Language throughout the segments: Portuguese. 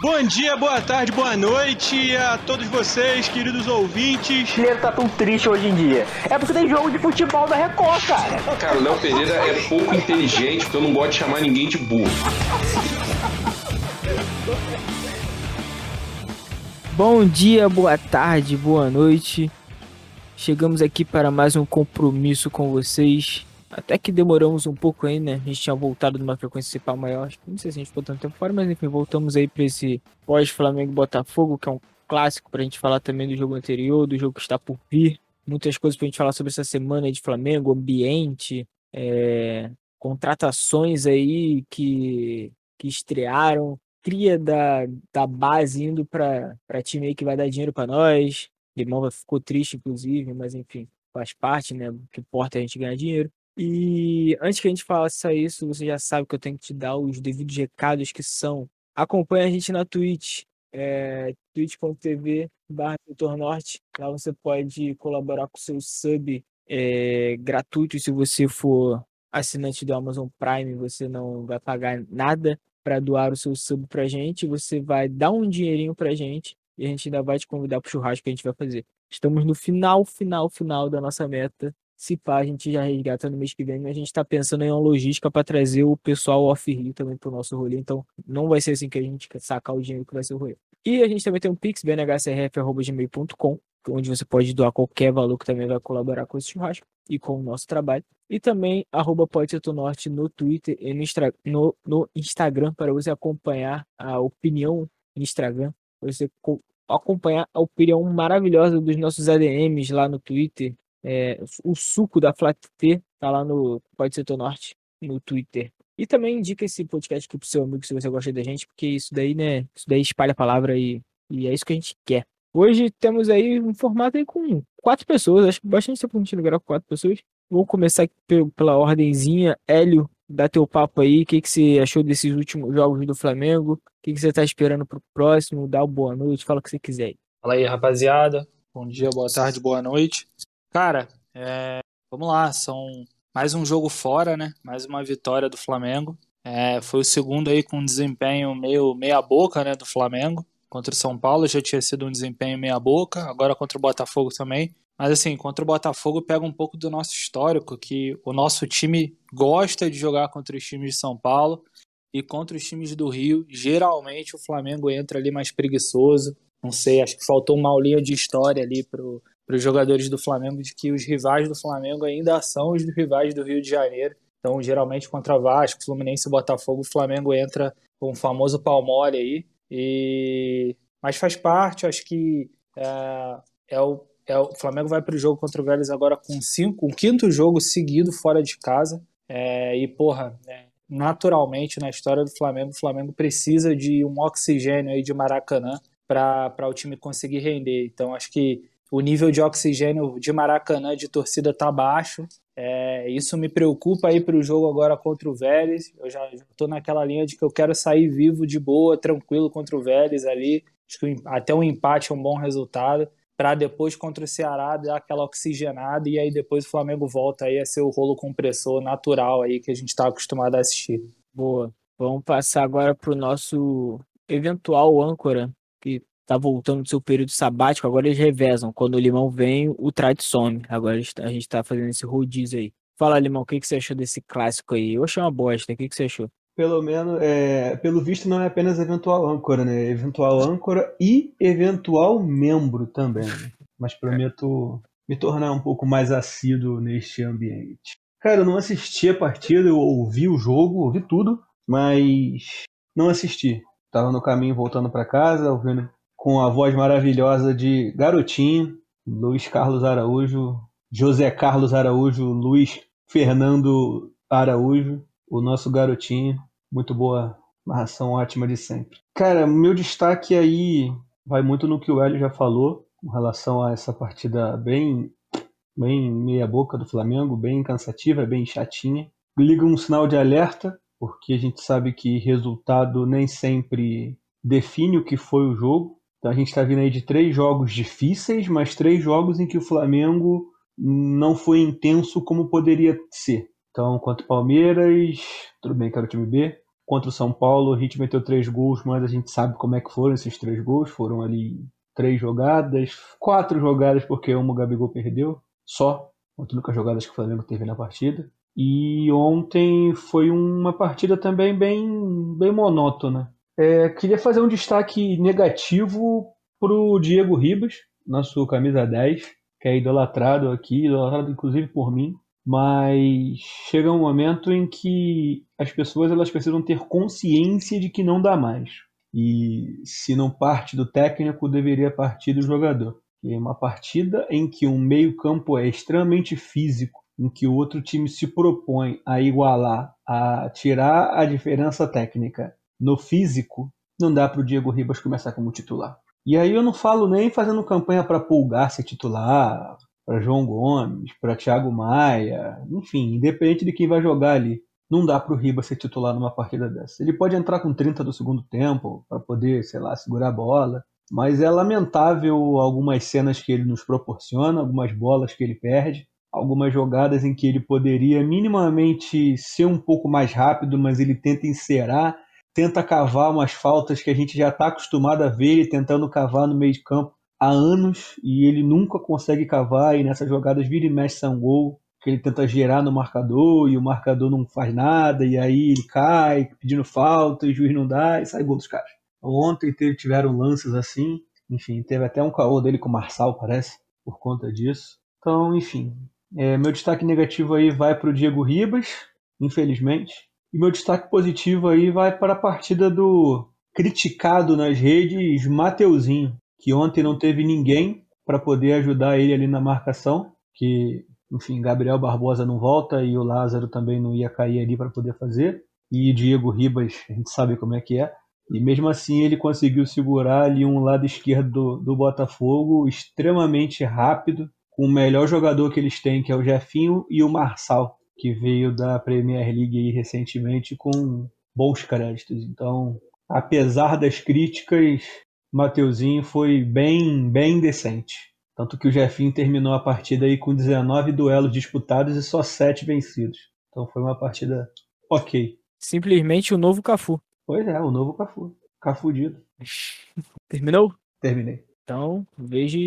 Bom dia, boa tarde, boa noite a todos vocês, queridos ouvintes. O tá tão triste hoje em dia. É porque tem jogo de futebol da Record, cara. Cara, o Léo Pereira é pouco inteligente, porque eu não gosto de chamar ninguém de burro. Bom dia, boa tarde, boa noite. Chegamos aqui para mais um compromisso com vocês. Até que demoramos um pouco aí, né? A gente tinha voltado numa frequência principal maior. Não sei se a gente ficou tanto tempo fora, mas enfim, voltamos aí para esse pós-Flamengo Botafogo, que é um clássico para a gente falar também do jogo anterior, do jogo que está por vir. Muitas coisas para a gente falar sobre essa semana de Flamengo, ambiente, é, contratações aí que, que estrearam, cria da, da base indo para time aí que vai dar dinheiro para nós. Limão ficou triste, inclusive, mas enfim, faz parte, né? O que importa é a gente ganhar dinheiro. E antes que a gente faça isso, você já sabe que eu tenho que te dar os devidos recados que são. Acompanhe a gente na Twitch, é, twitch.tv barra. Lá você pode colaborar com o seu sub é, gratuito. Se você for assinante do Amazon Prime, você não vai pagar nada para doar o seu sub pra gente. Você vai dar um dinheirinho pra gente e a gente ainda vai te convidar pro churrasco que a gente vai fazer. Estamos no final, final, final da nossa meta se pá, a gente já resgata no mês que vem, a gente está pensando em uma logística para trazer o pessoal off-rio também para o nosso rolê, então não vai ser assim que a gente sacar o dinheiro que vai ser o rolê. E a gente também tem um pix, bnhcrf.gmail.com, onde você pode doar qualquer valor que também vai colaborar com esse churrasco e com o nosso trabalho. E também arroba Norte no Twitter e no, no, no, Instagram para você acompanhar a opinião no Instagram, você acompanhar a opinião maravilhosa dos nossos ADMs lá no Twitter, é, o suco da Flat T tá lá no Pode Setor Norte, no Twitter. E também indica esse podcast aqui pro seu amigo se você gosta da gente, porque isso daí, né? Isso daí espalha a palavra e, e é isso que a gente quer. Hoje temos aí um formato aí com quatro pessoas, acho que bastante tempo a gente não com quatro pessoas. Vamos começar pela ordemzinha. Hélio, dá teu papo aí. O que, que você achou desses últimos jogos do Flamengo? O que, que você tá esperando pro próximo? Dá uma boa noite, fala o que você quiser. Fala aí, rapaziada. Bom dia, boa tarde, boa noite. Cara, é, vamos lá, são mais um jogo fora, né? Mais uma vitória do Flamengo. É, foi o segundo aí com um desempenho meio meia boca, né, do Flamengo. Contra o São Paulo já tinha sido um desempenho meia boca, agora contra o Botafogo também. Mas assim, contra o Botafogo pega um pouco do nosso histórico, que o nosso time gosta de jogar contra os times de São Paulo e contra os times do Rio, geralmente o Flamengo entra ali mais preguiçoso. Não sei, acho que faltou uma aulinha de história ali pro, para os jogadores do Flamengo de que os rivais do Flamengo ainda são os rivais do Rio de Janeiro. Então, geralmente contra Vasco, Fluminense Botafogo, o Flamengo entra com o famoso palmole aí. E... Mas faz parte, acho que é, é o, é o Flamengo vai para o jogo contra o Vélez agora com cinco, um quinto jogo seguido fora de casa. É, e, porra, é, naturalmente na história do Flamengo, o Flamengo precisa de um oxigênio aí de Maracanã para o time conseguir render. Então, acho que o nível de oxigênio de Maracanã de torcida tá baixo. É, isso me preocupa aí para o jogo agora contra o Vélez. Eu já estou naquela linha de que eu quero sair vivo, de boa, tranquilo contra o Vélez ali. Acho que até um empate é um bom resultado. Para depois contra o Ceará dar aquela oxigenada e aí depois o Flamengo volta aí a ser o rolo compressor natural aí que a gente está acostumado a assistir. Boa. Vamos passar agora para o nosso eventual âncora, que tá voltando do seu período sabático, agora eles revezam. Quando o Limão vem, o Trade some. Agora a gente tá fazendo esse rodízio aí. Fala, Limão, o que, que você achou desse clássico aí? Eu achei uma bosta, o que, que você achou? Pelo menos, é, pelo visto, não é apenas eventual âncora, né? Eventual âncora e eventual membro também. Né? Mas prometo me tornar um pouco mais assíduo neste ambiente. Cara, eu não assisti a partida, eu ouvi o jogo, ouvi tudo, mas não assisti. Tava no caminho voltando para casa, ouvindo com a voz maravilhosa de Garotinho, Luiz Carlos Araújo, José Carlos Araújo, Luiz Fernando Araújo, o nosso garotinho. Muito boa narração, ótima de sempre. Cara, meu destaque aí vai muito no que o Hélio já falou, com relação a essa partida bem, bem meia-boca do Flamengo, bem cansativa, bem chatinha. Liga um sinal de alerta, porque a gente sabe que resultado nem sempre define o que foi o jogo. Então a gente está vindo aí de três jogos difíceis, mas três jogos em que o Flamengo não foi intenso como poderia ser. Então, contra o Palmeiras, tudo bem que era o time B. contra o São Paulo, o Hit meteu três gols, mas a gente sabe como é que foram esses três gols. Foram ali três jogadas, quatro jogadas, porque uma o Gabigol perdeu, só. As jogadas que o Flamengo teve na partida. E ontem foi uma partida também bem, bem monótona. É, queria fazer um destaque negativo pro Diego Ribas, nosso camisa 10, que é idolatrado aqui, idolatrado inclusive por mim, mas chega um momento em que as pessoas elas precisam ter consciência de que não dá mais. E se não parte do técnico, deveria partir do jogador. E é uma partida em que um meio-campo é extremamente físico, em que o outro time se propõe a igualar, a tirar a diferença técnica no físico, não dá para o Diego Ribas começar como titular. E aí eu não falo nem fazendo campanha para Pulgar ser titular, para João Gomes, para Thiago Maia, enfim, independente de quem vai jogar ali. Não dá para o Ribas ser titular numa partida dessa. Ele pode entrar com 30 do segundo tempo para poder, sei lá, segurar a bola, mas é lamentável algumas cenas que ele nos proporciona, algumas bolas que ele perde algumas jogadas em que ele poderia minimamente ser um pouco mais rápido, mas ele tenta encerar, tenta cavar umas faltas que a gente já está acostumado a ver ele tentando cavar no meio de campo há anos e ele nunca consegue cavar e nessas jogadas vira e mexe são gol que ele tenta gerar no marcador e o marcador não faz nada e aí ele cai pedindo falta e o juiz não dá e sai gol dos caras. Ontem tiveram lances assim, enfim, teve até um caô dele com o Marçal, parece, por conta disso. Então, enfim, é, meu destaque negativo aí vai para o Diego Ribas, infelizmente. E meu destaque positivo aí vai para a partida do criticado nas redes Mateuzinho, que ontem não teve ninguém para poder ajudar ele ali na marcação, que enfim, Gabriel Barbosa não volta e o Lázaro também não ia cair ali para poder fazer. E Diego Ribas, a gente sabe como é que é. E mesmo assim ele conseguiu segurar ali um lado esquerdo do, do Botafogo extremamente rápido com o melhor jogador que eles têm, que é o Jefinho, e o Marçal, que veio da Premier League aí recentemente com bons créditos. Então, apesar das críticas, Mateuzinho foi bem, bem decente. Tanto que o Jefinho terminou a partida aí com 19 duelos disputados e só 7 vencidos. Então foi uma partida ok. Simplesmente o novo Cafu. Pois é, o novo Cafu. Cafudido. Terminou? Terminei. Então, vejo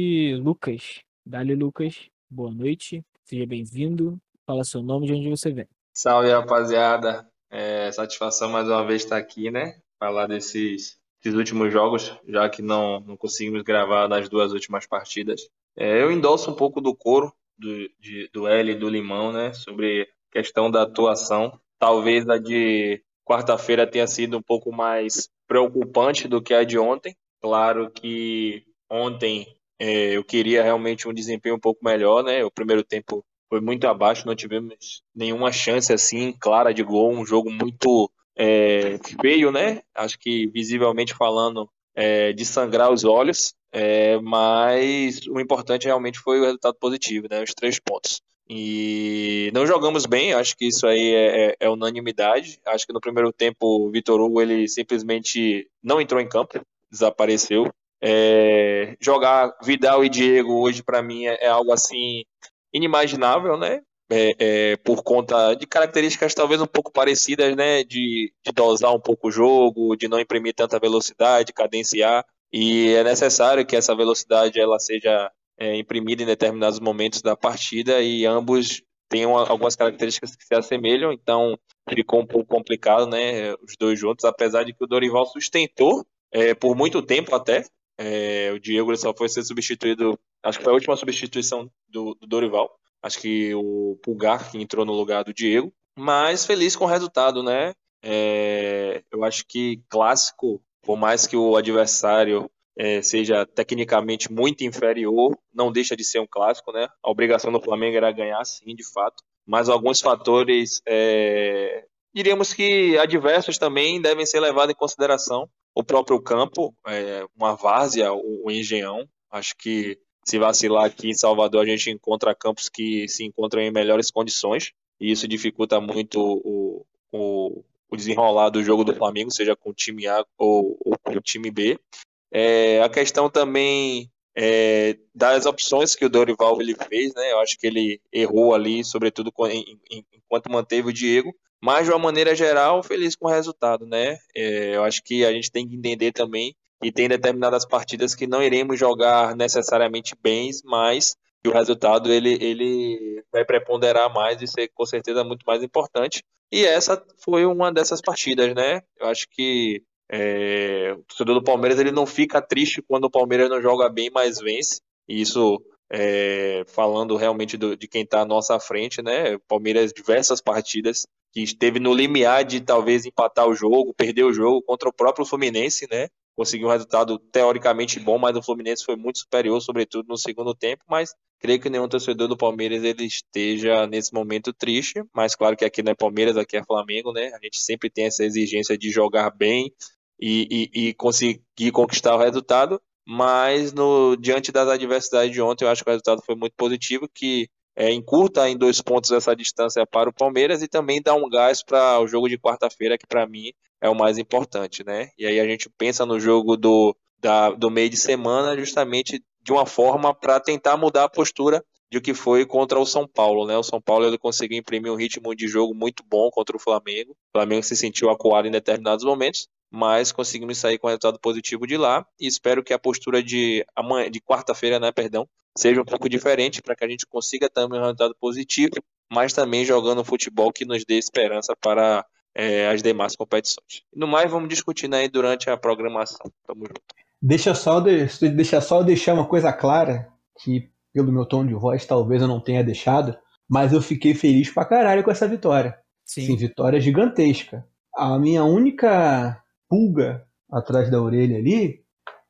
Lucas. Dali Lucas, boa noite, seja bem-vindo. Fala seu nome de onde você vem. Salve, rapaziada. É, satisfação mais uma vez estar aqui, né? Falar desses, desses últimos jogos, já que não, não conseguimos gravar nas duas últimas partidas. É, eu endosso um pouco do coro do, de, do L e do Limão, né? Sobre questão da atuação. Talvez a de quarta-feira tenha sido um pouco mais preocupante do que a de ontem. Claro que ontem é, eu queria realmente um desempenho um pouco melhor, né? O primeiro tempo foi muito abaixo, não tivemos nenhuma chance assim clara de gol, um jogo muito é, feio, né? Acho que visivelmente falando é, de sangrar os olhos, é, mas o importante realmente foi o resultado positivo, né? Os três pontos. E não jogamos bem, acho que isso aí é, é, é unanimidade. Acho que no primeiro tempo o Vitor Hugo ele simplesmente não entrou em campo, desapareceu. É, jogar Vidal e Diego hoje para mim é, é, algo assim inimaginável, né? É, é, por conta de características talvez um pouco parecidas, né? De, de dosar um pouco o jogo, de não imprimir tanta velocidade, cadenciar. E é necessário que essa velocidade ela seja é, imprimida em determinados momentos da partida e ambos têm algumas características que se assemelham, então ficou um pouco complicado, né? Os dois juntos, apesar de que o Dorival sustentou é, por muito tempo até é, o Diego só foi ser substituído, acho que foi a última substituição do, do Dorival. Acho que o Pulgar que entrou no lugar do Diego. Mas feliz com o resultado, né? É, eu acho que clássico, por mais que o adversário é, seja tecnicamente muito inferior, não deixa de ser um clássico, né? A obrigação do Flamengo era ganhar, sim, de fato. Mas alguns fatores, é, diríamos que adversos também devem ser levados em consideração o próprio campo, é, uma várzea, o, o Engenhão. Acho que se vacilar aqui em Salvador, a gente encontra campos que se encontram em melhores condições, e isso dificulta muito o, o, o desenrolar do jogo do Flamengo, seja com o time A ou, ou com o time B. É, a questão também é, das opções que o Dorival ele fez, né? Eu acho que ele errou ali, sobretudo enquanto manteve o Diego, Mas, de uma maneira geral, feliz com o resultado, né? É, eu acho que a gente tem que entender também que tem determinadas partidas que não iremos jogar necessariamente bens, mas que o resultado ele, ele vai preponderar mais e ser com certeza muito mais importante. E essa foi uma dessas partidas, né? Eu acho que é, o torcedor do Palmeiras ele não fica triste quando o Palmeiras não joga bem, mas vence. E isso é, falando realmente do, de quem está à nossa frente, né? Palmeiras diversas partidas que esteve no limiar de talvez empatar o jogo, perder o jogo contra o próprio Fluminense, né? Conseguiu um resultado teoricamente bom, mas o Fluminense foi muito superior, sobretudo no segundo tempo. Mas creio que nenhum torcedor do Palmeiras ele esteja nesse momento triste. Mas claro que aqui não é Palmeiras, aqui é Flamengo, né? A gente sempre tem essa exigência de jogar bem e, e, e conseguir conquistar o resultado. Mas no diante das adversidades de ontem, eu acho que o resultado foi muito positivo, que é, encurta em dois pontos essa distância para o Palmeiras e também dá um gás para o jogo de quarta-feira, que para mim é o mais importante, né? E aí a gente pensa no jogo do, da, do meio de semana justamente de uma forma para tentar mudar a postura de que foi contra o São Paulo, né? O São Paulo ele conseguiu imprimir um ritmo de jogo muito bom contra o Flamengo. O Flamengo se sentiu acuado em determinados momentos, mas conseguimos sair com resultado positivo de lá e espero que a postura de amanhã, de quarta-feira, né, perdão, seja um pouco diferente para que a gente consiga também um resultado positivo, mas também jogando um futebol que nos dê esperança para é, as demais competições. No mais, vamos discutindo aí durante a programação. Tamo junto. Deixa só, de, deixa só deixar uma coisa clara, que pelo meu tom de voz talvez eu não tenha deixado, mas eu fiquei feliz pra caralho com essa vitória. Sim. Sim, vitória gigantesca. A minha única pulga atrás da orelha ali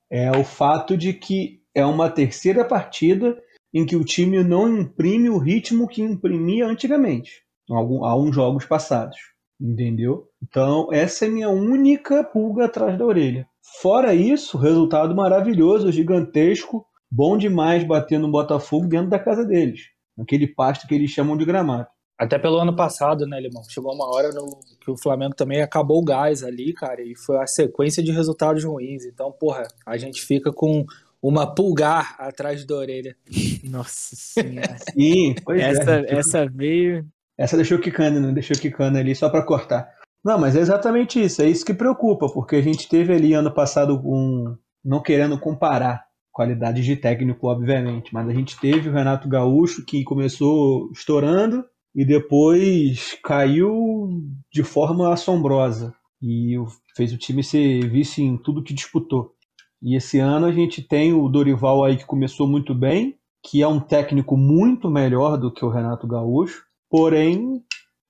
é o fato de que é uma terceira partida em que o time não imprime o ritmo que imprimia antigamente, há uns jogos passados. Entendeu? Então, essa é minha única pulga atrás da orelha. Fora isso, resultado maravilhoso, gigantesco, bom demais batendo no Botafogo dentro da casa deles, naquele pasto que eles chamam de gramado. Até pelo ano passado, né, Limão? Chegou uma hora no, que o Flamengo também acabou o gás ali, cara, e foi a sequência de resultados ruins. Então, porra, a gente fica com uma pulgar atrás da orelha. Nossa senhora. Sim, pois essa, é. essa veio. Essa deixou quicando, não deixou quicando ali só para cortar. Não, mas é exatamente isso, é isso que preocupa, porque a gente teve ali ano passado um. Não querendo comparar qualidades de técnico, obviamente, mas a gente teve o Renato Gaúcho que começou estourando e depois caiu de forma assombrosa e fez o time ser vice em tudo que disputou. E esse ano a gente tem o Dorival aí que começou muito bem, que é um técnico muito melhor do que o Renato Gaúcho, porém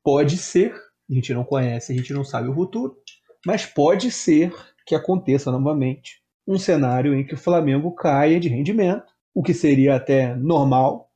pode ser, a gente não conhece, a gente não sabe o futuro, mas pode ser que aconteça novamente um cenário em que o Flamengo caia de rendimento, o que seria até normal,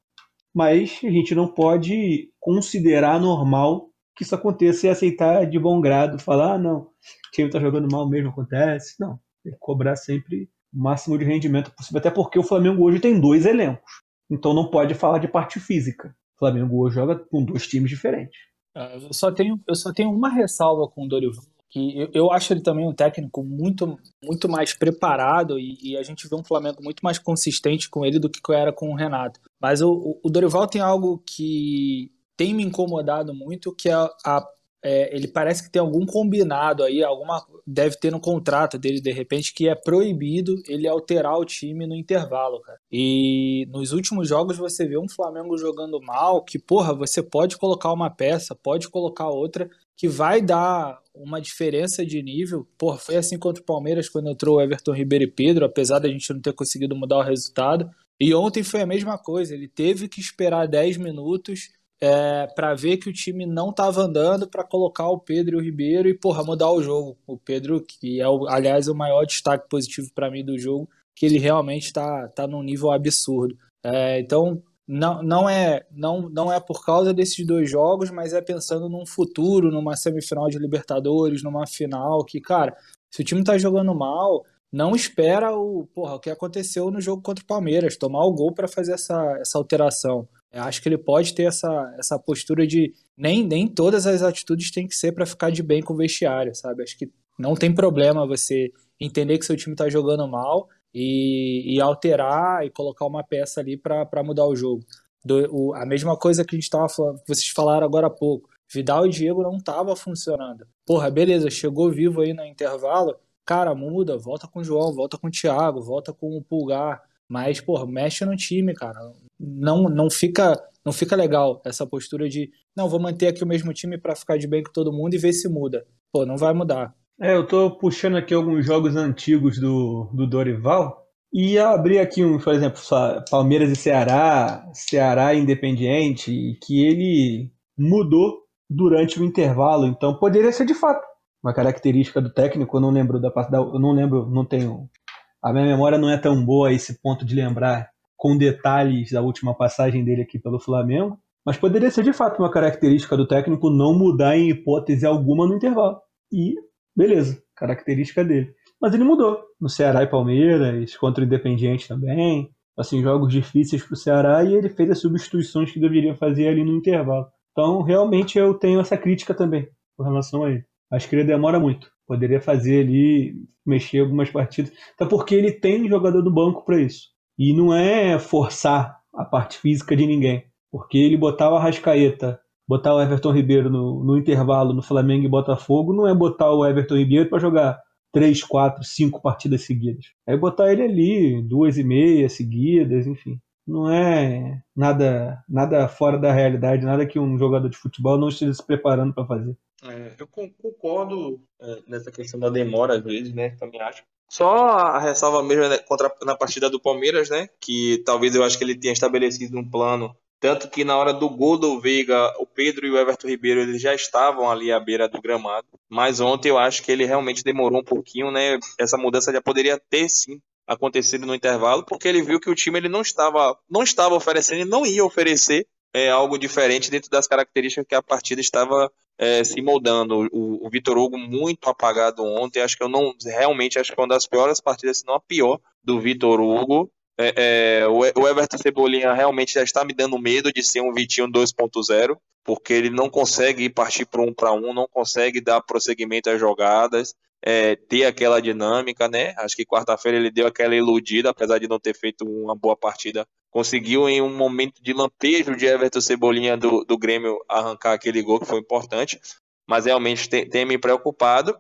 mas a gente não pode considerar normal que isso aconteça e aceitar de bom grado, falar, ah, não, o time está jogando mal mesmo, acontece. Não, cobrar sempre o máximo de rendimento possível, até porque o Flamengo hoje tem dois elencos. Então não pode falar de parte física. O Flamengo hoje joga com dois times diferentes. Ah, eu só tenho, eu só tenho uma ressalva com o Dorival, que eu, eu acho ele também um técnico muito, muito mais preparado e, e, a gente vê um Flamengo muito mais consistente com ele do que era com o Renato. Mas o, o Dorival tem algo que tem me incomodado muito, que é a é, ele parece que tem algum combinado aí, alguma deve ter no contrato dele de repente que é proibido ele alterar o time no intervalo, cara. E nos últimos jogos você vê um Flamengo jogando mal, que porra, você pode colocar uma peça, pode colocar outra que vai dar uma diferença de nível. Porra, foi assim contra o Palmeiras quando entrou o Everton Ribeiro e Pedro, apesar da gente não ter conseguido mudar o resultado. E ontem foi a mesma coisa, ele teve que esperar 10 minutos é, para ver que o time não estava andando para colocar o Pedro e o Ribeiro e porra mudar o jogo. O Pedro, que é o, aliás o maior destaque positivo para mim do jogo, que ele realmente está tá num nível absurdo. É, então não, não é não, não é por causa desses dois jogos, mas é pensando num futuro, numa semifinal de Libertadores, numa final que cara, se o time está jogando mal não espera o, porra, o que aconteceu no jogo contra o Palmeiras, tomar o gol para fazer essa, essa alteração. Eu acho que ele pode ter essa, essa postura de nem, nem todas as atitudes têm que ser para ficar de bem com o vestiário, sabe? Acho que não tem problema você entender que seu time está jogando mal e, e, alterar e colocar uma peça ali para mudar o jogo. Do, o, a mesma coisa que a gente estava falando, vocês falaram agora há pouco. Vidal e Diego não tava funcionando. Porra, beleza, chegou vivo aí no intervalo, cara, muda, volta com o João, volta com o Thiago, volta com o Pulgar, mas, porra, mexe no time, cara. Não, não fica não fica legal essa postura de, não, vou manter aqui o mesmo time para ficar de bem com todo mundo e ver se muda. Pô, não vai mudar. É, eu tô puxando aqui alguns jogos antigos do, do Dorival e abri aqui, um, por exemplo, Palmeiras e Ceará, Ceará Independiente, que ele mudou durante o intervalo, então poderia ser de fato uma característica do técnico, eu não lembro da eu não lembro, não tenho a minha memória não é tão boa esse ponto de lembrar com detalhes da última passagem dele aqui pelo Flamengo, mas poderia ser de fato uma característica do técnico não mudar em hipótese alguma no intervalo. E beleza, característica dele. Mas ele mudou no Ceará e Palmeiras, contra o Independiente também. Assim, jogos difíceis para o Ceará e ele fez as substituições que deveria fazer ali no intervalo. Então, realmente, eu tenho essa crítica também com relação a ele. Acho que ele demora muito. Poderia fazer ali, mexer algumas partidas. Até porque ele tem jogador do banco para isso. E não é forçar a parte física de ninguém. Porque ele botar o Arrascaeta, botar o Everton Ribeiro no, no intervalo no Flamengo e Botafogo, não é botar o Everton Ribeiro para jogar três, quatro, cinco partidas seguidas. É botar ele ali, duas e meia seguidas, enfim. Não é nada, nada fora da realidade, nada que um jogador de futebol não esteja se preparando para fazer. É, eu concordo é, nessa questão da demora, às vezes, né? Também acho. Só a ressalva mesmo né, contra, na partida do Palmeiras, né? Que talvez eu acho que ele tenha estabelecido um plano. Tanto que na hora do gol do Veiga, o Pedro e o Everton Ribeiro eles já estavam ali à beira do gramado. Mas ontem eu acho que ele realmente demorou um pouquinho, né? Essa mudança já poderia ter sim acontecido no intervalo, porque ele viu que o time ele não estava, não estava oferecendo e não ia oferecer é, algo diferente dentro das características que a partida estava é, se moldando. O, o Vitor Hugo muito apagado ontem. Acho que eu não realmente acho que foi uma das piores partidas, se não a pior, do Vitor Hugo. É, é, o Everton Cebolinha realmente já está me dando medo de ser um Vitinho 2.0, porque ele não consegue partir para um para um, não consegue dar prosseguimento às jogadas, é, ter aquela dinâmica, né? Acho que quarta-feira ele deu aquela iludida, apesar de não ter feito uma boa partida conseguiu em um momento de lampejo de Everton Cebolinha do, do Grêmio arrancar aquele gol que foi importante, mas realmente tem, tem me preocupado.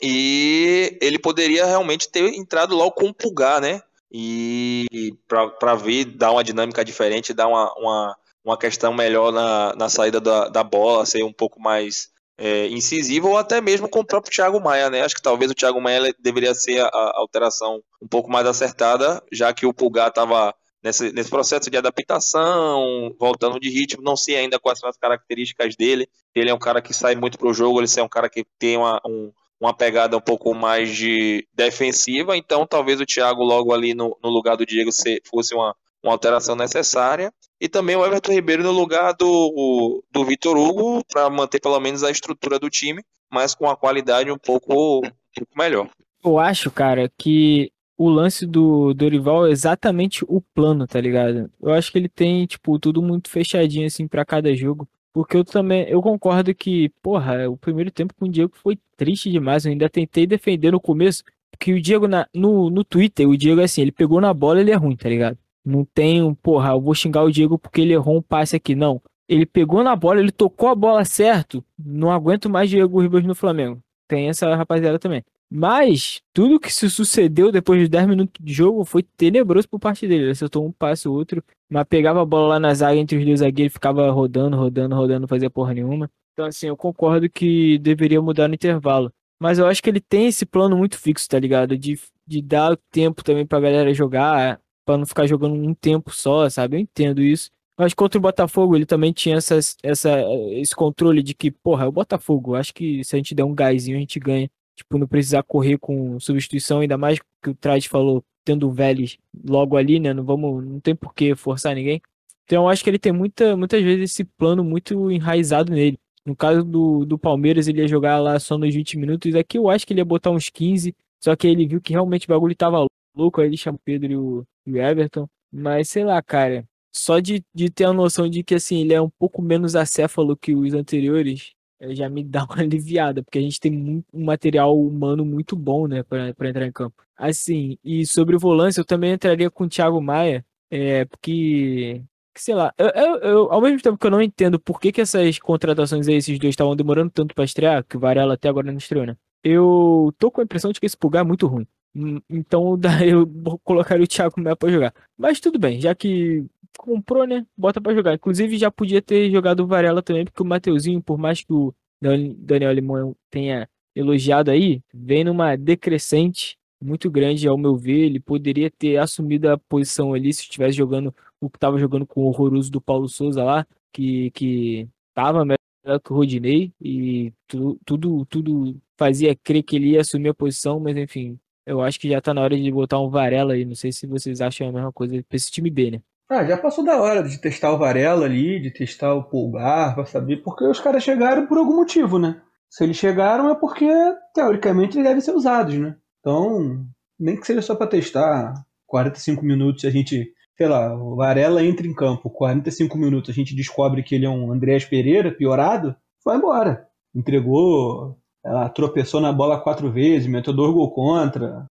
E ele poderia realmente ter entrado logo com o Pulgar, né? E para ver, dar uma dinâmica diferente, dar uma, uma, uma questão melhor na, na saída da, da bola, ser um pouco mais é, incisivo, ou até mesmo com o próprio Thiago Maia, né? Acho que talvez o Thiago Maia deveria ser a, a alteração um pouco mais acertada, já que o Pulgar estava nesse, nesse processo de adaptação, voltando de ritmo, não sei ainda quais são as características dele. Ele é um cara que sai muito pro jogo, ele é um cara que tem uma, um, uma pegada um pouco mais de defensiva, então talvez o Thiago logo ali no, no lugar do Diego se, fosse uma, uma alteração necessária. E também o Everton Ribeiro no lugar do, do Vitor Hugo, para manter pelo menos a estrutura do time, mas com a qualidade um pouco, um pouco melhor. Eu acho, cara, que o lance do Dorival é exatamente o plano, tá ligado? Eu acho que ele tem, tipo, tudo muito fechadinho, assim, para cada jogo. Porque eu também, eu concordo que, porra, o primeiro tempo com o Diego foi triste demais. Eu ainda tentei defender no começo, porque o Diego na, no, no Twitter, o Diego é assim, ele pegou na bola, ele é ruim, tá ligado? Não tem um, porra, eu vou xingar o Diego porque ele errou um passe aqui, não. Ele pegou na bola, ele tocou a bola certo, não aguento mais Diego Ribas no Flamengo. Tem essa rapaziada também. Mas tudo que se sucedeu depois de 10 minutos de jogo foi tenebroso por parte dele. Ele acertou um passe ou outro, mas pegava a bola lá na zaga entre os dois zagueiros ficava rodando, rodando, rodando, não fazia porra nenhuma. Então, assim, eu concordo que deveria mudar no intervalo. Mas eu acho que ele tem esse plano muito fixo, tá ligado? De, de dar tempo também pra galera jogar, pra não ficar jogando um tempo só, sabe? Eu entendo isso. Mas contra o Botafogo, ele também tinha essas, essa, esse controle de que, porra, é o Botafogo. Acho que se a gente der um gásinho, a gente ganha. Tipo, não precisar correr com substituição, ainda mais que o Trade falou, tendo o Vélez logo ali, né? Não vamos, não tem por que forçar ninguém. Então eu acho que ele tem muita, muitas vezes esse plano muito enraizado nele. No caso do, do Palmeiras, ele ia jogar lá só nos 20 minutos. Aqui eu acho que ele ia botar uns 15. Só que ele viu que realmente o bagulho tava louco. Aí ele chamou o Pedro e o, e o Everton. Mas sei lá, cara. Só de, de ter a noção de que assim, ele é um pouco menos acéfalo que os anteriores já me dá uma aliviada, porque a gente tem um material humano muito bom, né, para entrar em campo. Assim, e sobre o volante, eu também entraria com o Thiago Maia, é, porque que, sei lá, eu, eu- eu- ao mesmo tempo que eu não entendo por que, que essas contratações aí, esses dois estavam demorando tanto pra estrear, que o Varela até agora não estreou, né? Eu tô com a impressão de que esse Pulgar é muito ruim. Hum, Então eu vou colocar o Thiago Maia pra jogar. Mas tudo bem, já que comprou, né? Bota pra jogar. Inclusive já podia ter jogado o Varela também, porque o Mateuzinho, por mais que o Dan- Daniel Limão tenha elogiado aí, vem numa decrescente muito grande, ao meu ver. Ele poderia ter assumido a posição ali se estivesse jogando o que tava jogando com o horroroso do Paulo Souza lá, que, que tava melhor que o Rodinei, e tu- tudo, tudo fazia crer que ele ia assumir a posição, mas enfim, eu acho que já tá na hora de botar um Varela aí. Não sei se vocês acham a mesma coisa pra esse time B, né? Ah, já passou da hora de testar o Varela ali, de testar o Pulgar, pra saber, porque os caras chegaram por algum motivo, né? Se eles chegaram é porque, teoricamente, eles devem ser usados, né? Então, nem que seja só pra testar 45 minutos, a gente, sei lá, o Varela entra em campo, 45 minutos, a gente descobre que ele é um Andrés Pereira piorado, vai embora. Entregou, ela tropeçou na bola quatro vezes, meteu dois gols contra,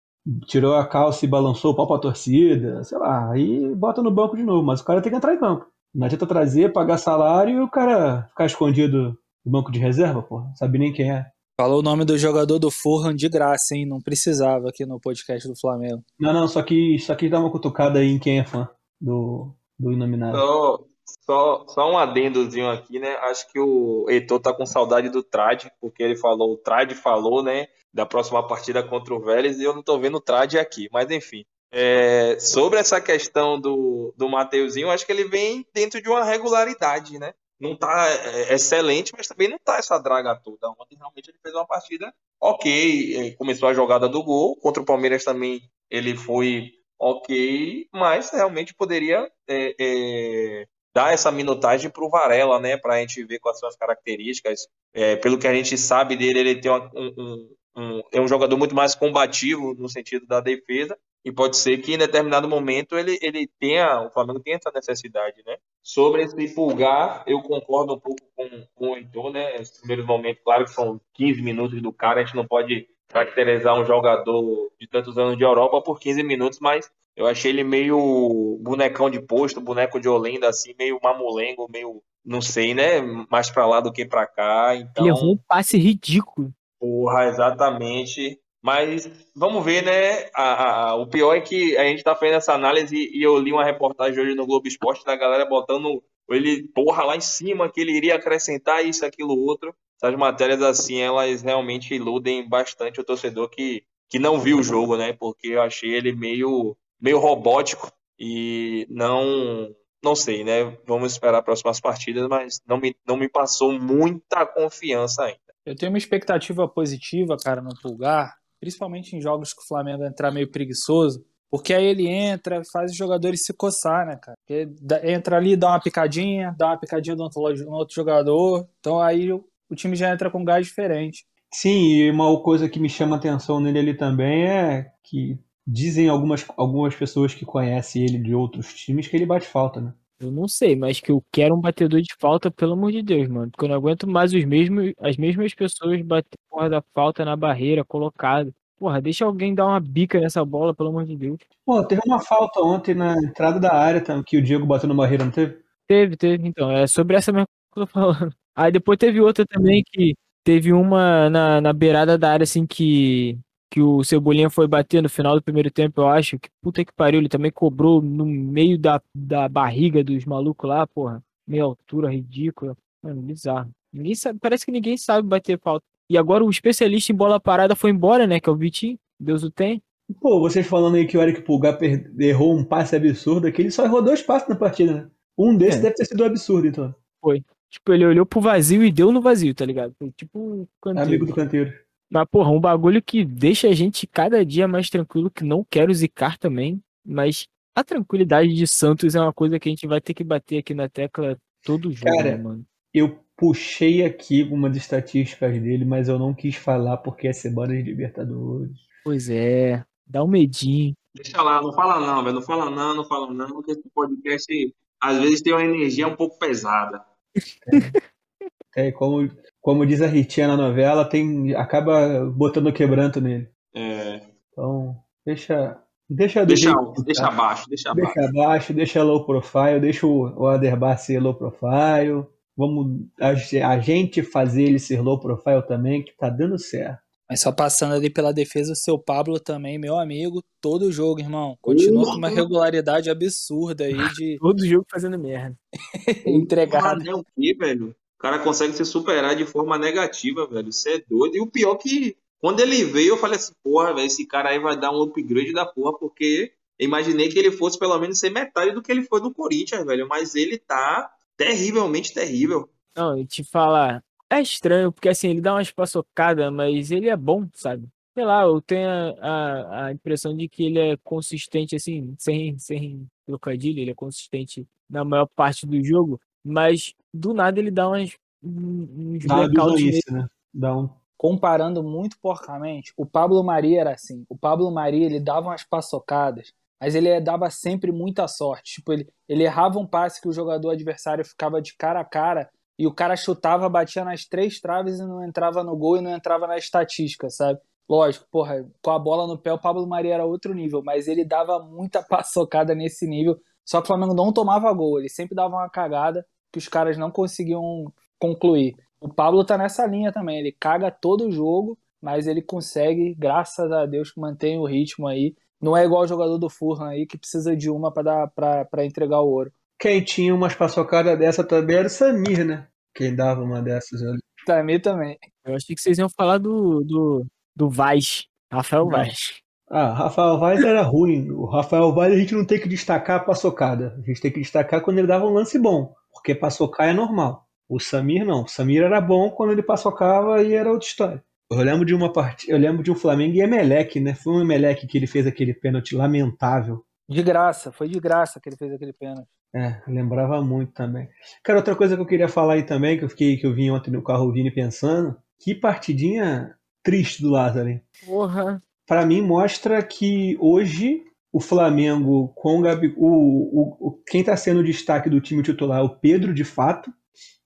tirou a calça e balançou o pau pra torcida, sei lá, aí bota no banco de novo, mas o cara tem que entrar em campo. Não adianta trazer, pagar salário e o cara ficar escondido no banco de reserva, pô, sabe nem quem é. Falou o nome do jogador do Fulham de graça, hein? Não precisava aqui no podcast do Flamengo. Não, não, só que só que dá uma cutucada aí em quem é fã do, do Inominável. Só, só, só um adendozinho aqui, né? Acho que o Heitor tá com saudade do Trad, porque ele falou, o Trad falou, né, da próxima partida contra o Vélez e eu não tô vendo o Trad aqui. Mas enfim, é, sobre essa questão do, do Mateuzinho, acho que ele vem dentro de uma regularidade, né? Não tá é, excelente, mas também não tá essa draga toda. Ontem realmente ele fez uma partida ok, é, começou a jogada do gol, contra o Palmeiras também ele foi ok, mas realmente poderia é, é, dar essa minutagem para o Varela, né? Para a gente ver quais são as características. É, pelo que a gente sabe dele, ele tem uma- um, um- é um jogador muito mais combativo no sentido da defesa. E pode ser que em determinado momento ele, ele tenha, o Flamengo tenha essa necessidade, né? Sobre esse pulgar, eu concordo um pouco com, com o Heitor, né? Esse primeiro momento, claro que são 15 minutos do cara, a gente não pode caracterizar um jogador de tantos anos de Europa por 15 minutos, mas eu achei ele meio bonecão de posto, boneco de Olinda, assim, meio mamulengo, meio, não sei, né? Mais pra lá do que pra cá. Então, Ele errou um passe ridículo. Porra, exatamente. Mas vamos ver, né? A- a- o pior é que a gente tá fazendo essa análise e eu li uma reportagem hoje no Globo Esporte da galera botando ele, porra, lá em cima, que ele iria acrescentar isso, aquilo, outro. Essas matérias, assim, elas realmente iludem bastante o torcedor que, que não viu o jogo, né? Porque eu achei ele meio, meio robótico e não, não sei, né? Vamos esperar as próximas partidas, mas não me, não me passou muita confiança ainda. Eu tenho uma expectativa positiva, cara, no Pulgar, principalmente em jogos que o Flamengo entrar meio preguiçoso, porque aí ele entra, faz os jogadores se coçar, né, cara? Dá- entra ali, dá uma picadinha, dá uma picadinha no outro, outro jogador, então aí o, o time já entra com gás diferente. Sim, e uma coisa que me chama atenção nele ali também é que dizem algumas, algumas pessoas que conhecem ele de outros times que ele bate falta, né? Eu não sei, mas que eu quero um batedor de falta, pelo amor de Deus, mano. Porque eu não aguento mais os mesmos, as mesmas pessoas bater porra da falta na barreira, colocado. Porra, deixa alguém dar uma bica nessa bola, pelo amor de Deus. Pô, teve uma falta ontem na entrada da área que o Diego bateu na barreira, não teve? Teve, teve, então. É sobre essa mesma coisa que eu tô falando. Aí depois teve outra também que teve uma na, na beirada da área, assim, que, que o Cebolinha foi bater no final do primeiro tempo, eu acho. Que puta que pariu, ele também cobrou no meio da, da barriga dos malucos lá, porra. Meia altura, ridícula. Mano, bizarro. Ninguém sabe, parece que ninguém sabe bater falta. E agora o especialista em bola parada foi embora, né? Que é o Vitinho. Deus o tem. Pô, vocês falando aí que o Eric Pulgar errou um passe absurdo aqui, ele só errou dois passes na partida, né? Um desses É. deve ter sido absurdo, então. Tipo, ele olhou pro vazio e deu no vazio, tá ligado? Foi tipo um canteiro. Amigo do canteiro. Mas, porra, um bagulho que deixa a gente cada dia mais tranquilo, que não quero zicar também, mas a tranquilidade de Santos é uma coisa que a gente vai ter que bater aqui na tecla todo jogo, Cara, né, mano? Eu puxei aqui umas estatísticas dele, mas eu não quis falar porque é semana de Libertadores. Pois é, dá um medinho. Deixa lá, não fala não, velho. Não fala não, não fala não, porque esse podcast às vezes tem uma energia um pouco pesada. É, como, como diz a Ritinha na novela, tem acaba botando quebranto nele. É, Então, deixa, Deixa do Deixa, deixa tá. abaixo, deixa abaixo. Deixa abaixo, deixa low profile, deixa o o Aderbar ser low profile. Vamos a, a gente fazer ele ser low profile também, que tá dando certo. Mas só passando ali pela defesa, o seu Pablo também, meu amigo, todo jogo, irmão. Continua com uma regularidade absurda aí de Todo jogo fazendo merda. entregar. Porra, é o quê, velho? Cara consegue se superar de forma negativa, velho. Você é doido. E o pior que, quando ele veio, eu falei assim, porra, velho, esse cara aí vai dar um upgrade da porra, porque imaginei que ele fosse pelo menos ser metade do que ele foi no Corinthians, velho. Mas ele tá terrivelmente terrível. Não, e te falar, é estranho, porque assim, ele dá umas paçocadas, mas ele é bom, sabe? Sei lá, eu tenho a, a, a impressão de que ele é consistente, assim, sem, sem trocadilho, ele é consistente na maior parte do jogo, mas do nada ele dá umas, um- uns Dá uma bizonhice, né? Dá um. comparando muito porcamente, o Pablo Maria era assim. O Pablo Maria, ele dava umas paçocadas, mas ele dava sempre muita sorte. Tipo, ele, ele errava um passe que o jogador adversário ficava de cara a cara e o cara chutava, batia nas três traves e não entrava no gol e não entrava na estatística, sabe? Lógico, porra, com a bola no pé o Pablo Maria era outro nível, mas ele dava muita paçocada nesse nível. Só que o Flamengo não tomava gol, ele sempre dava uma cagada que os caras não conseguiam concluir. O Pablo tá nessa linha também, ele caga todo o jogo, mas ele consegue, graças a Deus, que mantém o ritmo aí. Não é igual o jogador do Furlan aí que precisa de uma para para entregar o ouro. Quem tinha umas paçocadas dessa também era o Samir, né? Quem dava uma dessas ali. Pra mim também. Eu achei que vocês iam falar do, do, do Vaz, Rafael. Vaz. Ah, Rafael Vaz era ruim. O Rafael Vaz a gente não tem que destacar a paçocada. A gente tem que destacar quando ele dava um lance bom. Porque paçocar é normal. O Samir não. O Samir era bom quando ele paçocava e era outra história. Eu lembro de uma partida, eu lembro de um Flamengo e Emelec, né? Foi um Emelec que ele fez aquele pênalti lamentável. De graça, foi de graça que ele fez aquele pênalti. É, lembrava muito também. Cara, outra coisa que eu queria falar aí também, que eu fiquei, que eu vim ontem no carro e pensando, que partidinha triste do Lázaro, hein? Porra. Pra mim mostra que hoje o Flamengo com o Gabigol, o, o, quem tá sendo o destaque do time titular é o Pedro de fato,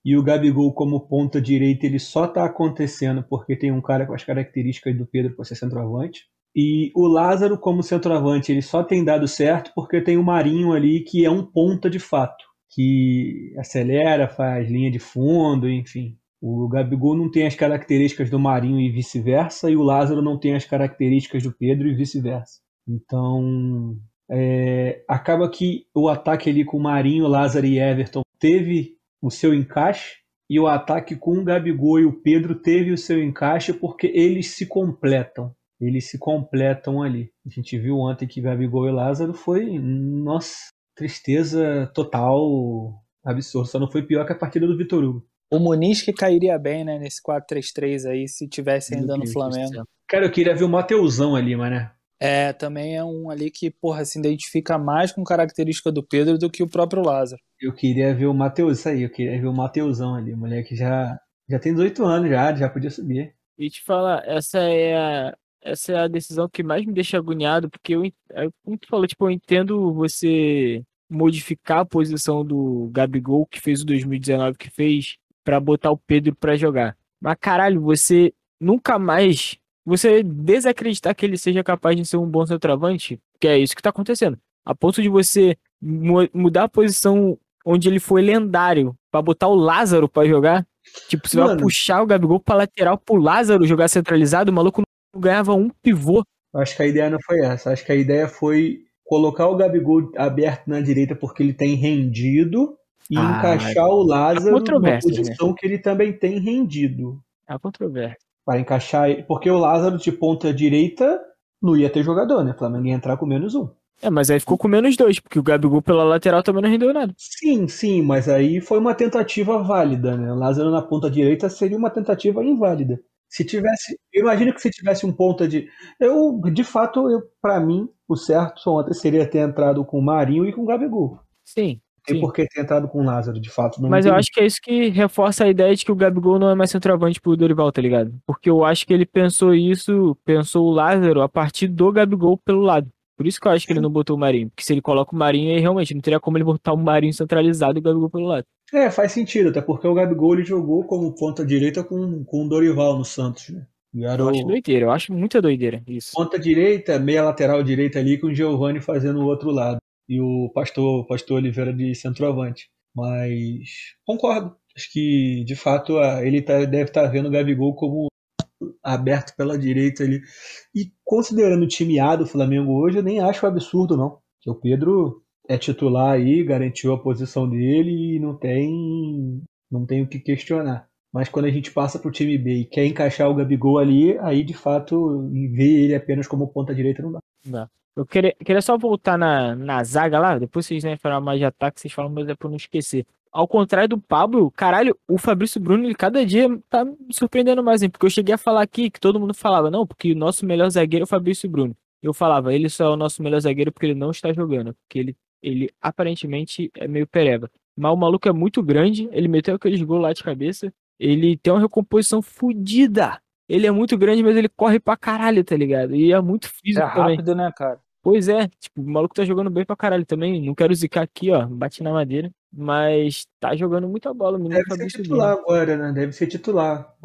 e o Gabigol como ponta direita ele só tá acontecendo porque tem um cara com as características do Pedro para ser centroavante. E o Lázaro como centroavante ele só tem dado certo porque tem o Marinho ali que é um ponta de fato, que acelera, faz linha de fundo, enfim. O Gabigol não tem as características do Marinho e vice-versa, e o Lázaro não tem as características do Pedro e vice-versa. Então, é, acaba que o ataque ali com Marinho, Lázaro e Everton teve o seu encaixe, e o ataque com o Gabigol e o Pedro teve o seu encaixe porque eles se completam. Eles se completam ali. A gente viu ontem que Gabigol e Lázaro foi, nossa, tristeza total, absurdo. Só não foi pior que a partida do Vitor Hugo. O Muniz que cairia bem, né, nesse 4-3-3 aí, se tivesse ainda no Flamengo. Cara, eu queria ver o Mateusão ali, mané. É, também é um ali que, porra, se identifica mais com característica do Pedro do que o próprio Lázaro. Eu queria ver o Mateus, isso aí, eu queria ver o Mateusão ali. O moleque já, já tem 18 anos, já, já podia subir. E te falar, essa é a, essa é a decisão que mais me deixa agoniado, porque eu, como tu falou, tipo, eu entendo você modificar a posição do Gabigol, que fez o 2019 que fez, pra botar o Pedro pra jogar. Mas caralho, você nunca mais, você desacreditar que ele seja capaz de ser um bom centroavante, que é isso que tá acontecendo. A ponto de você mu- mudar a posição onde ele foi lendário pra botar o Lázaro pra jogar, Tipo, você vai Mano. puxar o Gabigol pra lateral pro Lázaro jogar centralizado, o maluco não ganhava um pivô. Acho que a ideia não foi essa. Acho que a ideia foi colocar o Gabigol aberto na direita porque ele tem rendido e Ah, encaixar o Lázaro numa controvérsias, né? posição que ele também tem rendido. É uma controvérsia. Para encaixar ele. Porque o Lázaro de ponta direita não ia ter jogador, né? O Flamengo ia entrar com menos um. É, mas aí ficou com menos dois, porque o Gabigol pela lateral também não rendeu nada. Sim, sim, mas aí foi uma tentativa válida, né? O Lázaro na ponta direita seria uma tentativa inválida. Se tivesse, eu imagino que se tivesse um ponta de, eu, de fato, eu, para mim, o certo ontem seria ter entrado com o Marinho e com o Gabigol. Sim. Tem por que ter entrado com o Lázaro, de fato. Não Mas eu acho que é isso que reforça a ideia de que o Gabigol não é mais centroavante pro Dorival, tá ligado? Porque eu acho que ele pensou isso, pensou o Lázaro a partir do Gabigol pelo lado. Por isso que eu acho que ele não botou o Marinho. Porque se ele coloca o Marinho, aí realmente não teria como ele botar o Marinho centralizado e o Gabigol pelo lado. É, faz sentido, até porque o Gabigol ele jogou como ponta direita com, com o Dorival no Santos, né? Eu acho doideira, eu acho muita doideira isso. Ponta direita, meia lateral direita ali com o Giovanni fazendo o outro lado. E o Pastor, Pastor Oliveira de centroavante. Mas concordo. Acho que, de fato, ele tá, deve estar tá vendo o Gabigol como aberto pela direita ali. E considerando o time A do Flamengo hoje, eu nem acho absurdo, não. Que o Pedro é titular aí, garantiu a posição dele e não tem, não tem o que questionar. Mas quando a gente passa para o time B e quer encaixar o Gabigol ali, aí de fato ver ele apenas como ponta direita não dá. Não. Eu queria, queria só voltar na, na zaga lá, depois vocês né, falar mais de ataque, vocês falam, mas é pra não esquecer. Ao contrário do Pablo, caralho, o Fabrício Bruno, ele cada dia tá me surpreendendo mais, hein? Porque eu cheguei a falar aqui que todo mundo falava, não, porque o nosso melhor zagueiro é o Fabrício Bruno. Eu falava, ele só é o nosso melhor zagueiro porque ele não está jogando, porque ele, ele aparentemente é meio pereba. Mas o maluco é muito grande, ele meteu aqueles gols lá de cabeça, ele tem uma recomposição fodida. Ele é muito grande, mas ele corre pra caralho, tá ligado? E é muito físico é rápido, também. né, cara? Pois é, tipo, o maluco tá jogando bem pra caralho também. Não quero zicar aqui, ó, bate na madeira. Mas tá jogando muita bola, o menino Deve ser titular agora, né? Deve ser titular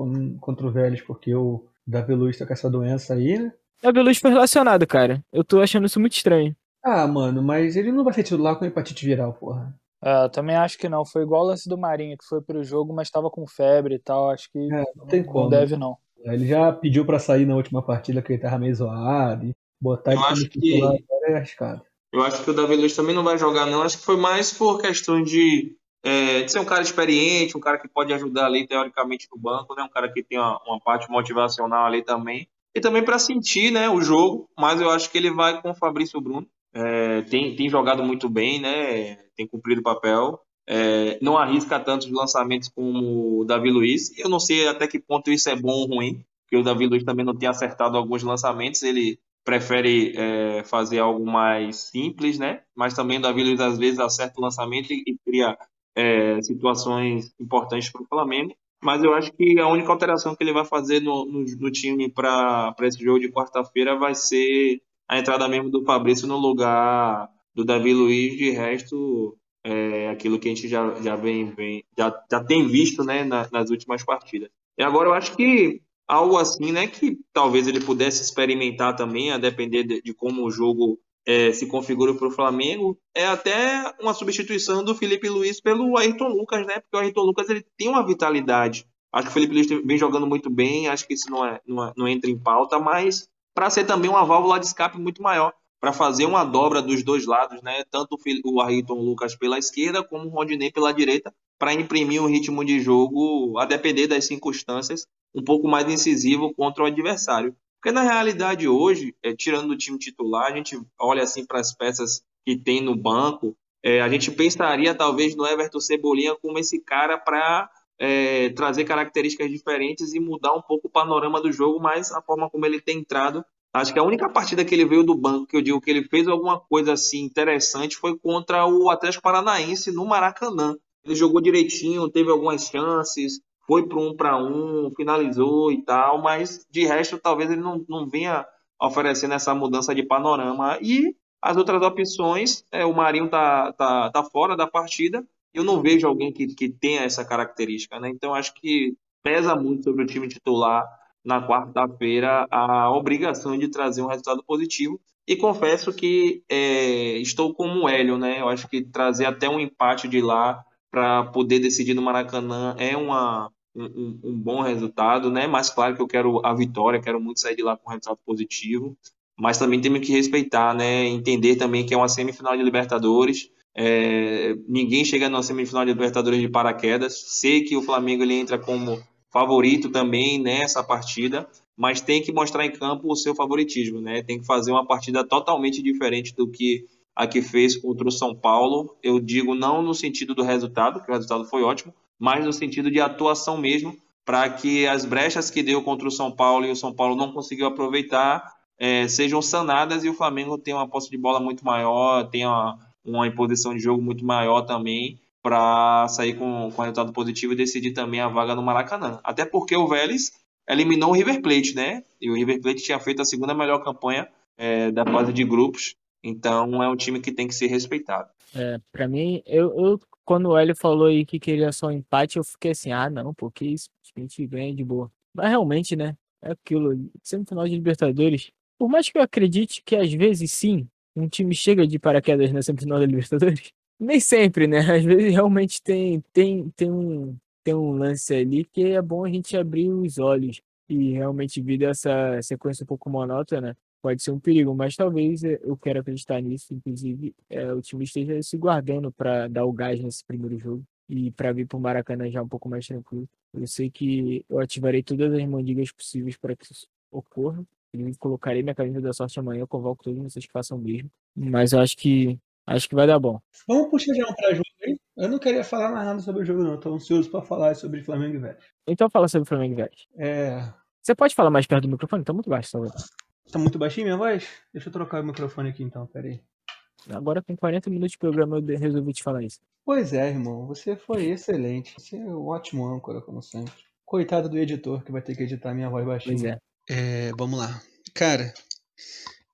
contra o Vélez, porque o Davi Luiz tá com essa doença aí, né? Davi Luiz foi relacionado, cara. Eu tô achando isso muito estranho. Ah, mano, mas ele não vai ser titular com hepatite viral, porra. É, eu também acho que não. Foi igual o lance do Marinho, que foi pro jogo, mas tava com febre e tal. Acho que é, não, tem como. não deve, não. Ele já pediu pra sair na última partida que ele tava meio zoado. Botar eu acho que é arriscado. Eu acho que o Davi Luiz também não vai jogar, não. Acho que foi mais por questão de, é, de ser um cara experiente, um cara que pode ajudar ali, teoricamente, no banco, né? Um cara que tem uma, uma parte motivacional ali também. E também para sentir né, o jogo, mas eu acho que ele vai com o Fabrício Bruno. É, tem, tem jogado muito bem, né? Tem cumprido o papel. É, não arrisca tantos lançamentos como o Davi Luiz. Eu não sei até que ponto isso é bom ou ruim, porque o Davi Luiz também não tem acertado alguns lançamentos. Ele prefere é, fazer algo mais simples, né? Mas também o Davi Luiz às vezes acerta o lançamento e, e cria é, situações importantes para o Flamengo. Mas eu acho que a única alteração que ele vai fazer no, no, no time para esse jogo de quarta-feira vai ser a entrada mesmo do Fabrício no lugar do Davi Luiz. De resto, é aquilo que a gente já, já, vem, vem já, já tem visto né, na, nas últimas partidas. E agora eu acho que algo assim, né, que talvez ele pudesse experimentar também, a depender de, de como o jogo é, se configura para o Flamengo, é até uma substituição do Felipe Luiz pelo Ayrton Lucas, né? Porque o Ayrton Lucas ele tem uma vitalidade. Acho que o Felipe Luiz vem jogando muito bem, acho que isso não, é, não, é, não entra em pauta, mas para ser também uma válvula de escape muito maior, para fazer uma dobra dos dois lados, né? Tanto o Ayrton Lucas pela esquerda como o Rodinei pela direita, para imprimir um ritmo de jogo, a depender das circunstâncias, um pouco mais incisivo contra o adversário. Porque na realidade hoje, é, tirando o time titular, a gente olha assim para as peças que tem no banco, é, a gente pensaria talvez no Everton Cebolinha como esse cara para é, trazer características diferentes e mudar um pouco o panorama do jogo, mas a forma como ele tem entrado, acho que a única partida que ele veio do banco que eu digo que ele fez alguma coisa assim interessante foi contra o Atlético Paranaense no Maracanã. Ele jogou direitinho, teve algumas chances, foi para um para um, finalizou e tal, mas de resto talvez ele não, não venha oferecendo essa mudança de panorama. E as outras opções, é, o Marinho tá, tá, tá fora da partida, eu não vejo alguém que, que tenha essa característica, né? Então acho que pesa muito sobre o time titular na quarta-feira a obrigação de trazer um resultado positivo. E confesso que é, estou como o Hélio, né? Eu acho que trazer até um empate de lá para poder decidir no Maracanã é uma, um, um, bom resultado, né? Mas claro que eu quero a vitória, quero muito sair de lá com um resultado positivo. Mas também temos que respeitar, né? Entender também que é uma semifinal de Libertadores. É, ninguém chega na semifinal de Libertadores de paraquedas. Sei que o Flamengo ele entra como favorito também nessa partida, mas tem que mostrar em campo o seu favoritismo, né? Tem que fazer uma partida totalmente diferente do que a que fez contra o São Paulo. Eu digo não no sentido do resultado, que o resultado foi ótimo, mas no sentido de atuação mesmo, para que as brechas que deu contra o São Paulo e o São Paulo não conseguiu aproveitar é, sejam sanadas e o Flamengo tenha uma posse de bola muito maior, tenha uma, uma imposição de jogo muito maior também para sair com, com resultado positivo e decidir também a vaga no Maracanã. Até porque o Vélez eliminou o River Plate, né? E o River Plate tinha feito a segunda melhor campanha é, da fase de grupos então é um time que tem que ser respeitado. É, pra mim, eu, eu quando o Hélio falou aí que queria só um empate, eu fiquei assim, ah, não, porque isso a gente ganha de boa. Mas realmente, né? é aquilo, semifinal de Libertadores. Por mais que eu acredite que às vezes sim, um time chega de paraquedas na semifinal da Libertadores, nem sempre, né? Às vezes realmente tem, tem, tem, um, tem um lance ali que é bom a gente abrir os olhos e realmente vir essa sequência um pouco monótona, pode ser um perigo, mas talvez eh, eu quero acreditar nisso, inclusive é, o time esteja se guardando para dar o gás nesse primeiro jogo e para vir para o Maracanã já um pouco mais tranquilo. Eu sei que eu ativarei todas as mandigas possíveis para que isso ocorra. Eu colocarei minha camisa da sorte amanhã, eu convoco todos vocês que façam o mesmo. Mas eu acho que acho que vai dar bom. Vamos puxar já um pré-jogo aí? Eu não queria falar mais nada sobre o jogo, não. Estou ansioso para falar sobre Flamengo e Vélez. Então fala sobre Flamengo e Vélez. É. Você pode falar mais perto do microfone? Tá muito baixo, Salvador. Tá muito baixinho minha voz? Deixa eu trocar o microfone aqui então, peraí. Agora com 40 minutos de programa eu resolvi te falar isso. Pois é, irmão. Você foi excelente. Você é um ótimo âncora, como sempre. Coitado do editor que vai ter que editar minha voz baixinha. Pois é. É, vamos lá. Cara,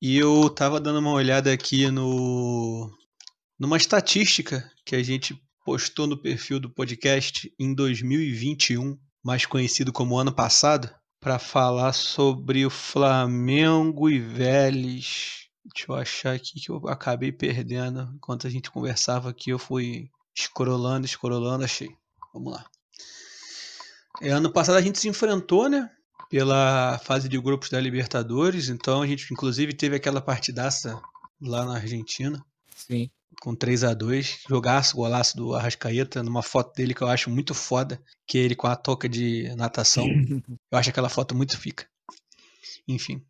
e eu tava dando uma olhada aqui no numa estatística que a gente postou no perfil do podcast em 2021, mais conhecido como ano passado, para falar sobre o Flamengo e Vélez. Deixa eu achar aqui que eu acabei perdendo enquanto a gente conversava aqui, eu fui scrollando, scrollando, achei. Vamos lá. É, ano passado a gente se enfrentou, né? Pela fase de grupos da Libertadores, então a gente inclusive teve aquela partidaça lá na Argentina. Sim. Com 3 a 2 jogaço, golaço do Arrascaeta, numa foto dele que eu acho muito foda, que é ele com a toca de natação. eu acho aquela foto muito fica. Enfim.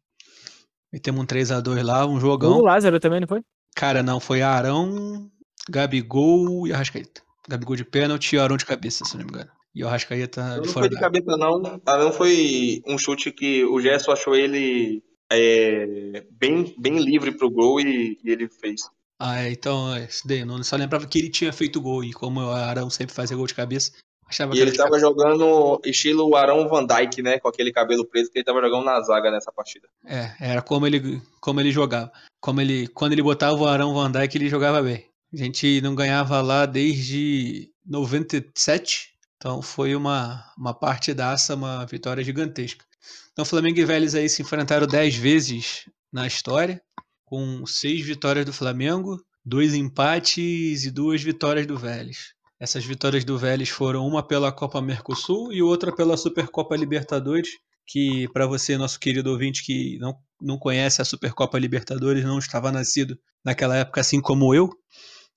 Metemos um 3 a 2 lá, um jogão. O Lázaro também, não foi? Cara, não, foi Arão, Gabigol e Arrascaeta. Gabigol de pênalti e Arão de cabeça, se não me engano. E o Arrascaeta Não de foi fora de da cabeça, não. Não foi um chute que o Gerson achou ele é, bem, bem livre pro gol e, e ele fez. Ah, é, então, é, isso daí, eu não só lembrava que ele tinha feito gol, e como o Arão sempre fazia gol de cabeça, achava E que ele tava cabeça. jogando estilo Arão Van Dyke, né? Com aquele cabelo preso que ele tava jogando na zaga nessa partida. É, era como ele, como ele jogava. Como ele, quando ele botava o Arão Van Dijk, ele jogava bem. A gente não ganhava lá desde 97, então foi uma, uma partidaça, uma vitória gigantesca. Então Flamengo e Vélez aí se enfrentaram 10 vezes na história, com seis vitórias do Flamengo, dois empates e duas vitórias do Vélez. Essas vitórias do Vélez foram uma pela Copa Mercosul e outra pela Supercopa Libertadores, que para você, nosso querido ouvinte que não, não conhece a Supercopa Libertadores, não estava nascido naquela época assim como eu,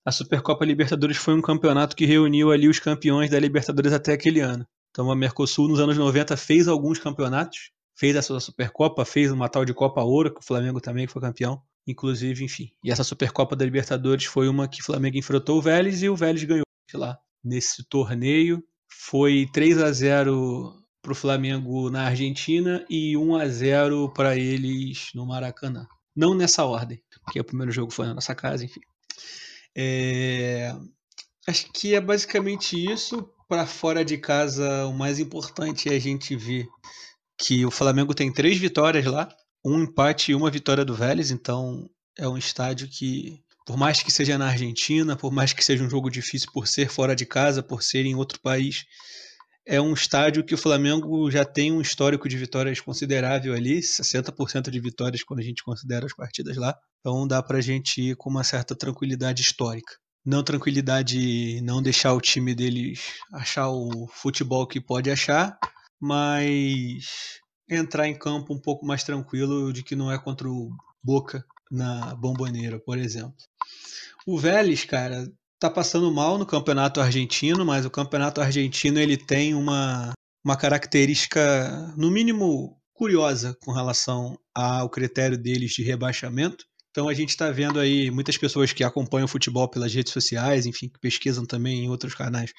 a Supercopa Libertadores foi um campeonato que reuniu ali os campeões da Libertadores até aquele ano. Então a Mercosul nos anos 90 fez alguns campeonatos, fez a sua Supercopa, fez uma tal de Copa Ouro, que o Flamengo também foi campeão, inclusive, enfim. E essa Supercopa da Libertadores foi uma que o Flamengo enfrentou o Vélez e o Vélez ganhou lá nesse torneio. Foi 3 a 0 para o Flamengo na Argentina e 1 a 0 para eles no Maracanã. Não nessa ordem, porque o primeiro jogo foi na nossa casa, enfim. É, Acho que é basicamente isso. Para fora de casa, o mais importante é a gente ver que o Flamengo tem três vitórias lá, um empate e uma vitória do Vélez, então é um estádio que, por mais que seja na Argentina, por mais que seja um jogo difícil por ser fora de casa, por ser em outro país, é um estádio que o Flamengo já tem um histórico de vitórias considerável ali, 60% de vitórias quando a gente considera as partidas lá. Então dá pra gente ir com uma certa tranquilidade histórica. Não tranquilidade, não deixar o time deles achar o futebol que pode achar, mas entrar em campo um pouco mais tranquilo de que não é contra o Boca na Bomboneira, por exemplo. O Vélez, cara, tá passando mal no campeonato argentino, mas o campeonato argentino ele tem uma, uma característica, no mínimo, curiosa com relação ao critério deles de rebaixamento. Então a gente está vendo aí muitas pessoas que acompanham o futebol pelas redes sociais, enfim, que pesquisam também em outros canais,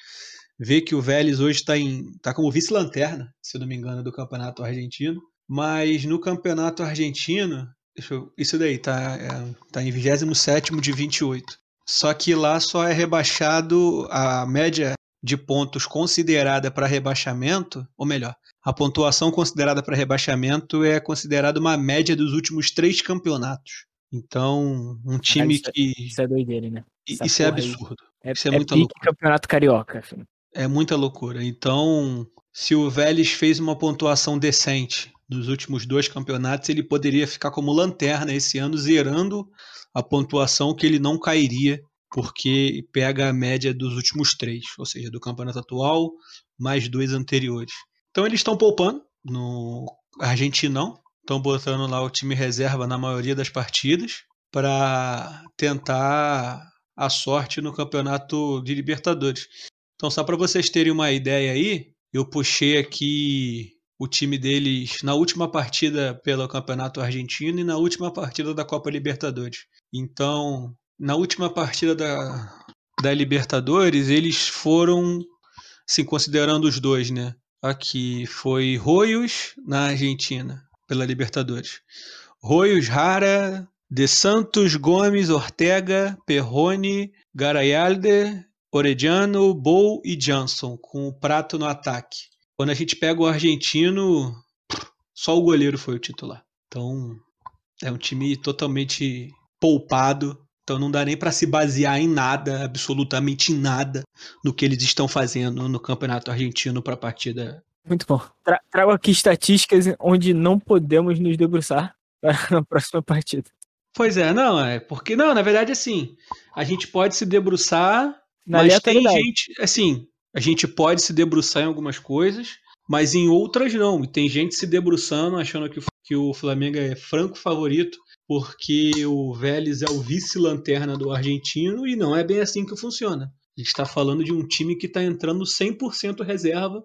vê que o Vélez hoje está tá como vice-lanterna, se eu não me engano, do campeonato argentino. Mas no campeonato argentino, deixa eu- isso daí tá, é, tá em 27 de 28. Só que lá só é rebaixado a média de pontos considerada para rebaixamento, ou melhor, a pontuação considerada para rebaixamento é considerada uma média dos últimos três campeonatos. Então, um time isso é- que. Isso é doideira, né? Isso essa é porra aí. absurdo. É, Isso é é pique loucura. campeonato carioca. filho. É muita loucura. Então, se o Vélez fez uma pontuação decente nos últimos dois campeonatos, ele poderia ficar como lanterna esse ano, zerando a pontuação que ele não cairia, porque pega a média dos últimos três, ou seja, do campeonato atual mais dois anteriores. Então eles estão poupando no Argentinão, estão botando lá o time reserva na maioria das partidas para tentar a sorte no campeonato de Libertadores. Então, só para vocês terem uma ideia aí, eu puxei aqui o time deles na última partida pelo Campeonato Argentino e na última partida da Copa Libertadores. Então, na última partida da, da Libertadores, eles foram, assim, considerando os dois, né? Aqui foi Royos na Argentina, pela Libertadores. Royos, Rara, De Santos, Gomes, Ortega, Perrone, Garayalde, Orediano, Bol e Johnson, com o prato no ataque. Quando a gente pega o argentino, só o goleiro foi o titular. Então, é um time totalmente poupado. Então não dá nem para se basear em nada, absolutamente em nada, no que eles estão fazendo no Campeonato Argentino para a partida. Muito bom. Tra trago aqui estatísticas onde não podemos nos debruçar para a próxima partida. Pois é, não, é porque não, na verdade assim, a gente pode se debruçar Na mas tem gente, assim, a gente pode se debruçar em algumas coisas, mas em outras não. E tem gente se debruçando achando que, o- que o Flamengo é franco favorito porque o Vélez é o vice-lanterna do argentino e não é bem assim que funciona. A gente está falando de um time que está entrando 100% reserva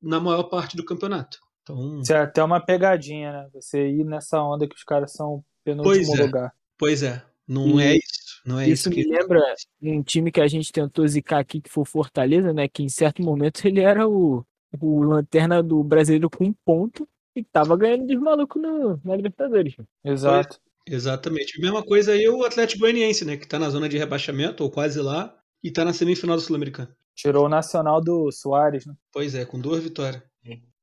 na maior parte do campeonato. Então, Isso é até uma pegadinha, né? Você ir nessa onda que os caras são penúltimo Pois é. lugar. pois é, não E é isso. Não é Isso isso, me que lembra um time que a gente tentou zicar aqui, que foi o Fortaleza, né? Que em certo momento ele era o, o lanterna do brasileiro com um ponto e tava ganhando dos malucos no, na Libertadores. Exato. Exatamente. A mesma coisa aí o Atlético Goianiense, né? Que tá na zona de rebaixamento, ou quase lá, e tá na semifinal do Sul-Americano. Tirou o Nacional do Soares, né? Pois é, com duas vitórias.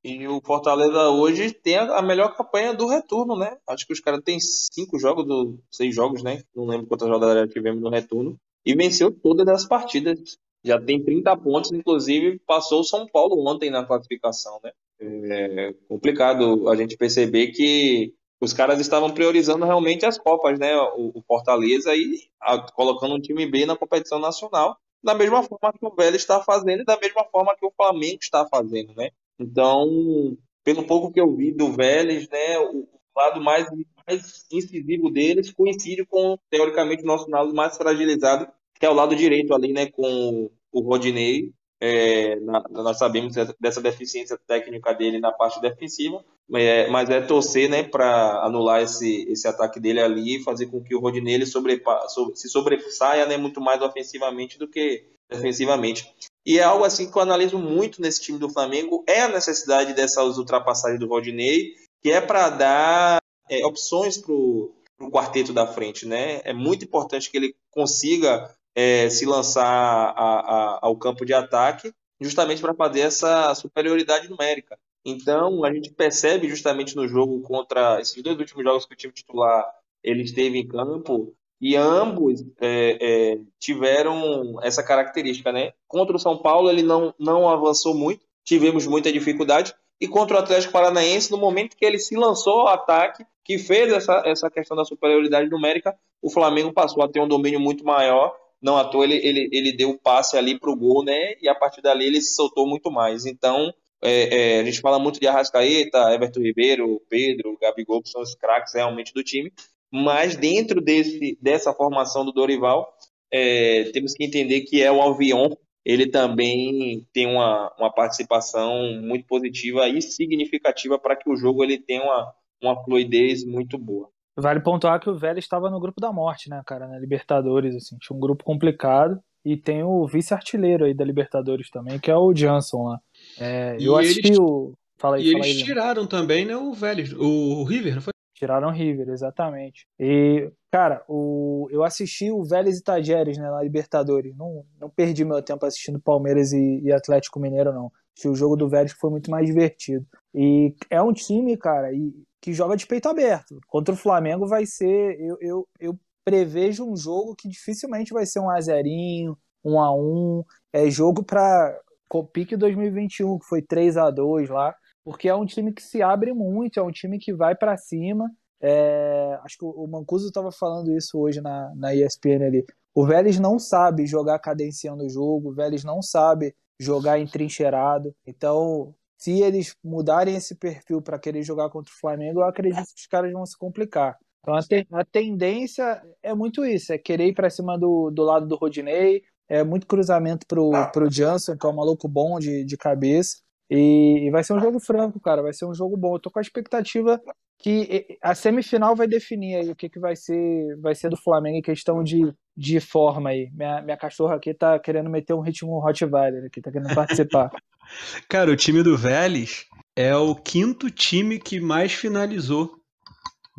E o Fortaleza hoje tem a melhor campanha do retorno, né? Acho que os caras têm cinco jogos, do, seis jogos, né? Não lembro quantas rodadas tivemos no retorno. E venceu todas as partidas. Já tem 30 pontos, inclusive passou o São Paulo ontem na classificação, né? É complicado a gente perceber que os caras estavam priorizando realmente as Copas, né? O, o Fortaleza e a- colocando um time B na competição nacional, da mesma forma que o Vélez está fazendo e da mesma forma que o Flamengo está fazendo, né? Então, pelo pouco que eu vi do Vélez, né, o lado mais, mais incisivo deles coincide com, teoricamente, o nosso lado mais fragilizado, que é o lado direito ali, né, com o Rodinei. É, na- nós sabemos dessa- deficiência técnica dele na parte defensiva, é, mas é torcer, né, para anular esse, esse ataque dele ali e fazer com que o Rodinei se sobressaia, né, muito mais ofensivamente do que defensivamente. E é algo assim que eu analiso muito nesse time do Flamengo, é a necessidade dessas ultrapassagens do Rodinei, que é para dar é, opções para o quarteto da frente, né? É muito importante que ele consiga é, se lançar a- a- ao campo de ataque, justamente para fazer essa superioridade numérica. Então, a gente percebe justamente no jogo contra esses dois últimos jogos que o time titular ele esteve em campo, e ambos é, é, tiveram essa característica, né? Contra o São Paulo ele não, não avançou muito, tivemos muita dificuldade, e contra o Atlético Paranaense, no momento que ele se lançou ao ataque, que fez essa, essa questão da superioridade numérica, o Flamengo passou a ter um domínio muito maior, não à toa ele, ele, ele deu o passe ali para o gol, né? E a partir dali ele se soltou muito mais. Então, é, é, a gente fala muito de Arrascaeta, Everton Ribeiro, Pedro, Gabigol, que são os craques realmente do time, mas dentro desse, dessa formação do Dorival, é, temos que entender que é o Alvion, ele também tem uma, uma participação muito positiva e significativa para que o jogo ele tenha uma, uma fluidez muito boa. Vale pontuar que o Vélez estava no grupo da morte, né, cara, na Libertadores, assim, tinha um grupo complicado e tem o vice-artilheiro aí da Libertadores também, que é o Johnson lá. É, E eu assisti eles- o... Fala aí, E fala aí, eles Leandro. tiraram também, né, o Vélez, o River, não foi? Tiraram o River, exatamente. E, cara, o, eu assisti o Vélez e Tajeres, né, na Libertadores. Não, não perdi meu tempo assistindo Palmeiras e, e Atlético Mineiro, não. Que o jogo do Vélez foi muito mais divertido. E é um time, cara, e, que joga de peito aberto. Contra o Flamengo vai ser. Eu, eu, eu prevejo um jogo que dificilmente vai ser um a zerinho, um a um. É jogo para Copique 2021, que foi 3 a 2 lá. Porque é um time que se abre muito, é um time que vai para cima. É, acho que o Mancuso estava falando isso hoje na, na ESPN ali. O Vélez não sabe jogar cadenciando o jogo, o Vélez não sabe jogar entrincheirado. Então, se eles mudarem esse perfil para querer jogar contra o Flamengo, eu acredito que os caras vão se complicar. Então, a, te, a tendência é muito isso: é querer ir para cima do, do lado do Rodinei, é muito cruzamento pro, pro Jansen, que é um maluco bom de, de cabeça. E, e, vai ser um jogo franco, cara. Vai ser um jogo bom. Eu tô com a expectativa que a semifinal vai definir aí o que, que vai ser vai ser do Flamengo em questão de, de forma aí. Minha, minha cachorra aqui tá querendo meter um ritmo Rottweiler aqui, tá querendo participar. cara, o time do Vélez é o quinto time que mais finalizou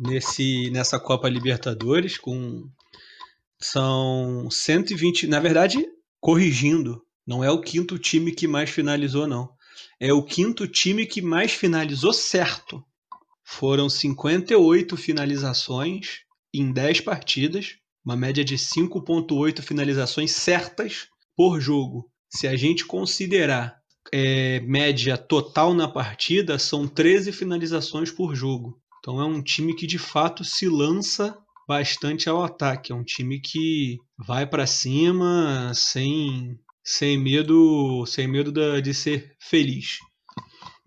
nesse nessa Copa Libertadores com são 120, na verdade, corrigindo, não é o quinto time que mais finalizou não é o quinto time que mais finalizou certo. Foram 58 finalizações em 10 partidas, uma média de 5,8 finalizações certas por jogo. Se a gente considerar é, média total na partida, são 13 finalizações por jogo. Então é um time que de fato se lança bastante ao ataque. É um time que vai para cima sem sem medo, sem medo da, de ser feliz.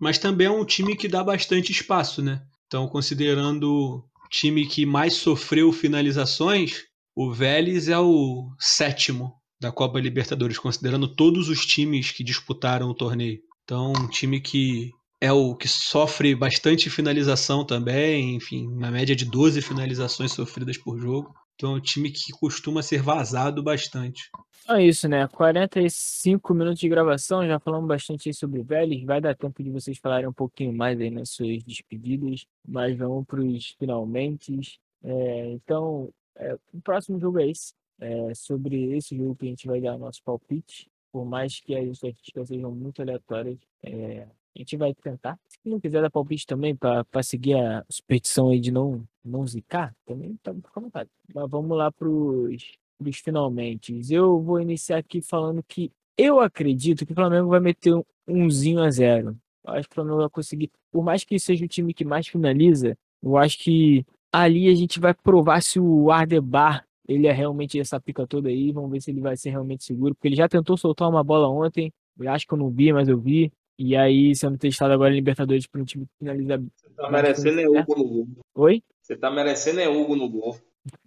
Mas também é um time que dá bastante espaço, né? Então, considerando time que mais sofreu finalizações, o Vélez é o sétimo da Copa Libertadores, considerando todos os times que disputaram o torneio. Então, um time que é o que sofre bastante finalização também, enfim, uma média de 12 finalizações sofridas por jogo. Então é um time que costuma ser vazado bastante. É isso, né? 45 minutos de gravação, já falamos bastante sobre o Vélez. Vai dar tempo de vocês falarem um pouquinho mais aí nas suas despedidas, mas vamos para os finalmente. É, então, é, o próximo jogo é esse. É sobre esse jogo que a gente vai dar nosso palpite. Por mais que as estatísticas sejam muito aleatórias, é, a gente vai tentar. Se não quiser dar palpite também, para seguir a superstição aí de não, não zicar, também tá com vontade. Mas vamos lá para os finalmente. Eu vou iniciar aqui falando que eu acredito que o Flamengo vai meter um umzinho a zero. Eu acho que o Flamengo vai conseguir, por mais que seja o time que mais finaliza, eu acho que ali a gente vai provar se o Ardebar ele é realmente essa pica toda aí. Vamos ver se ele vai ser realmente seguro, porque ele já tentou soltar uma bola ontem. Eu acho que eu não vi, mas eu vi. E aí, sendo testado agora em Libertadores para um time que finaliza. Você tá merecendo é Hugo no gol. Oi? Você tá merecendo é Hugo no gol.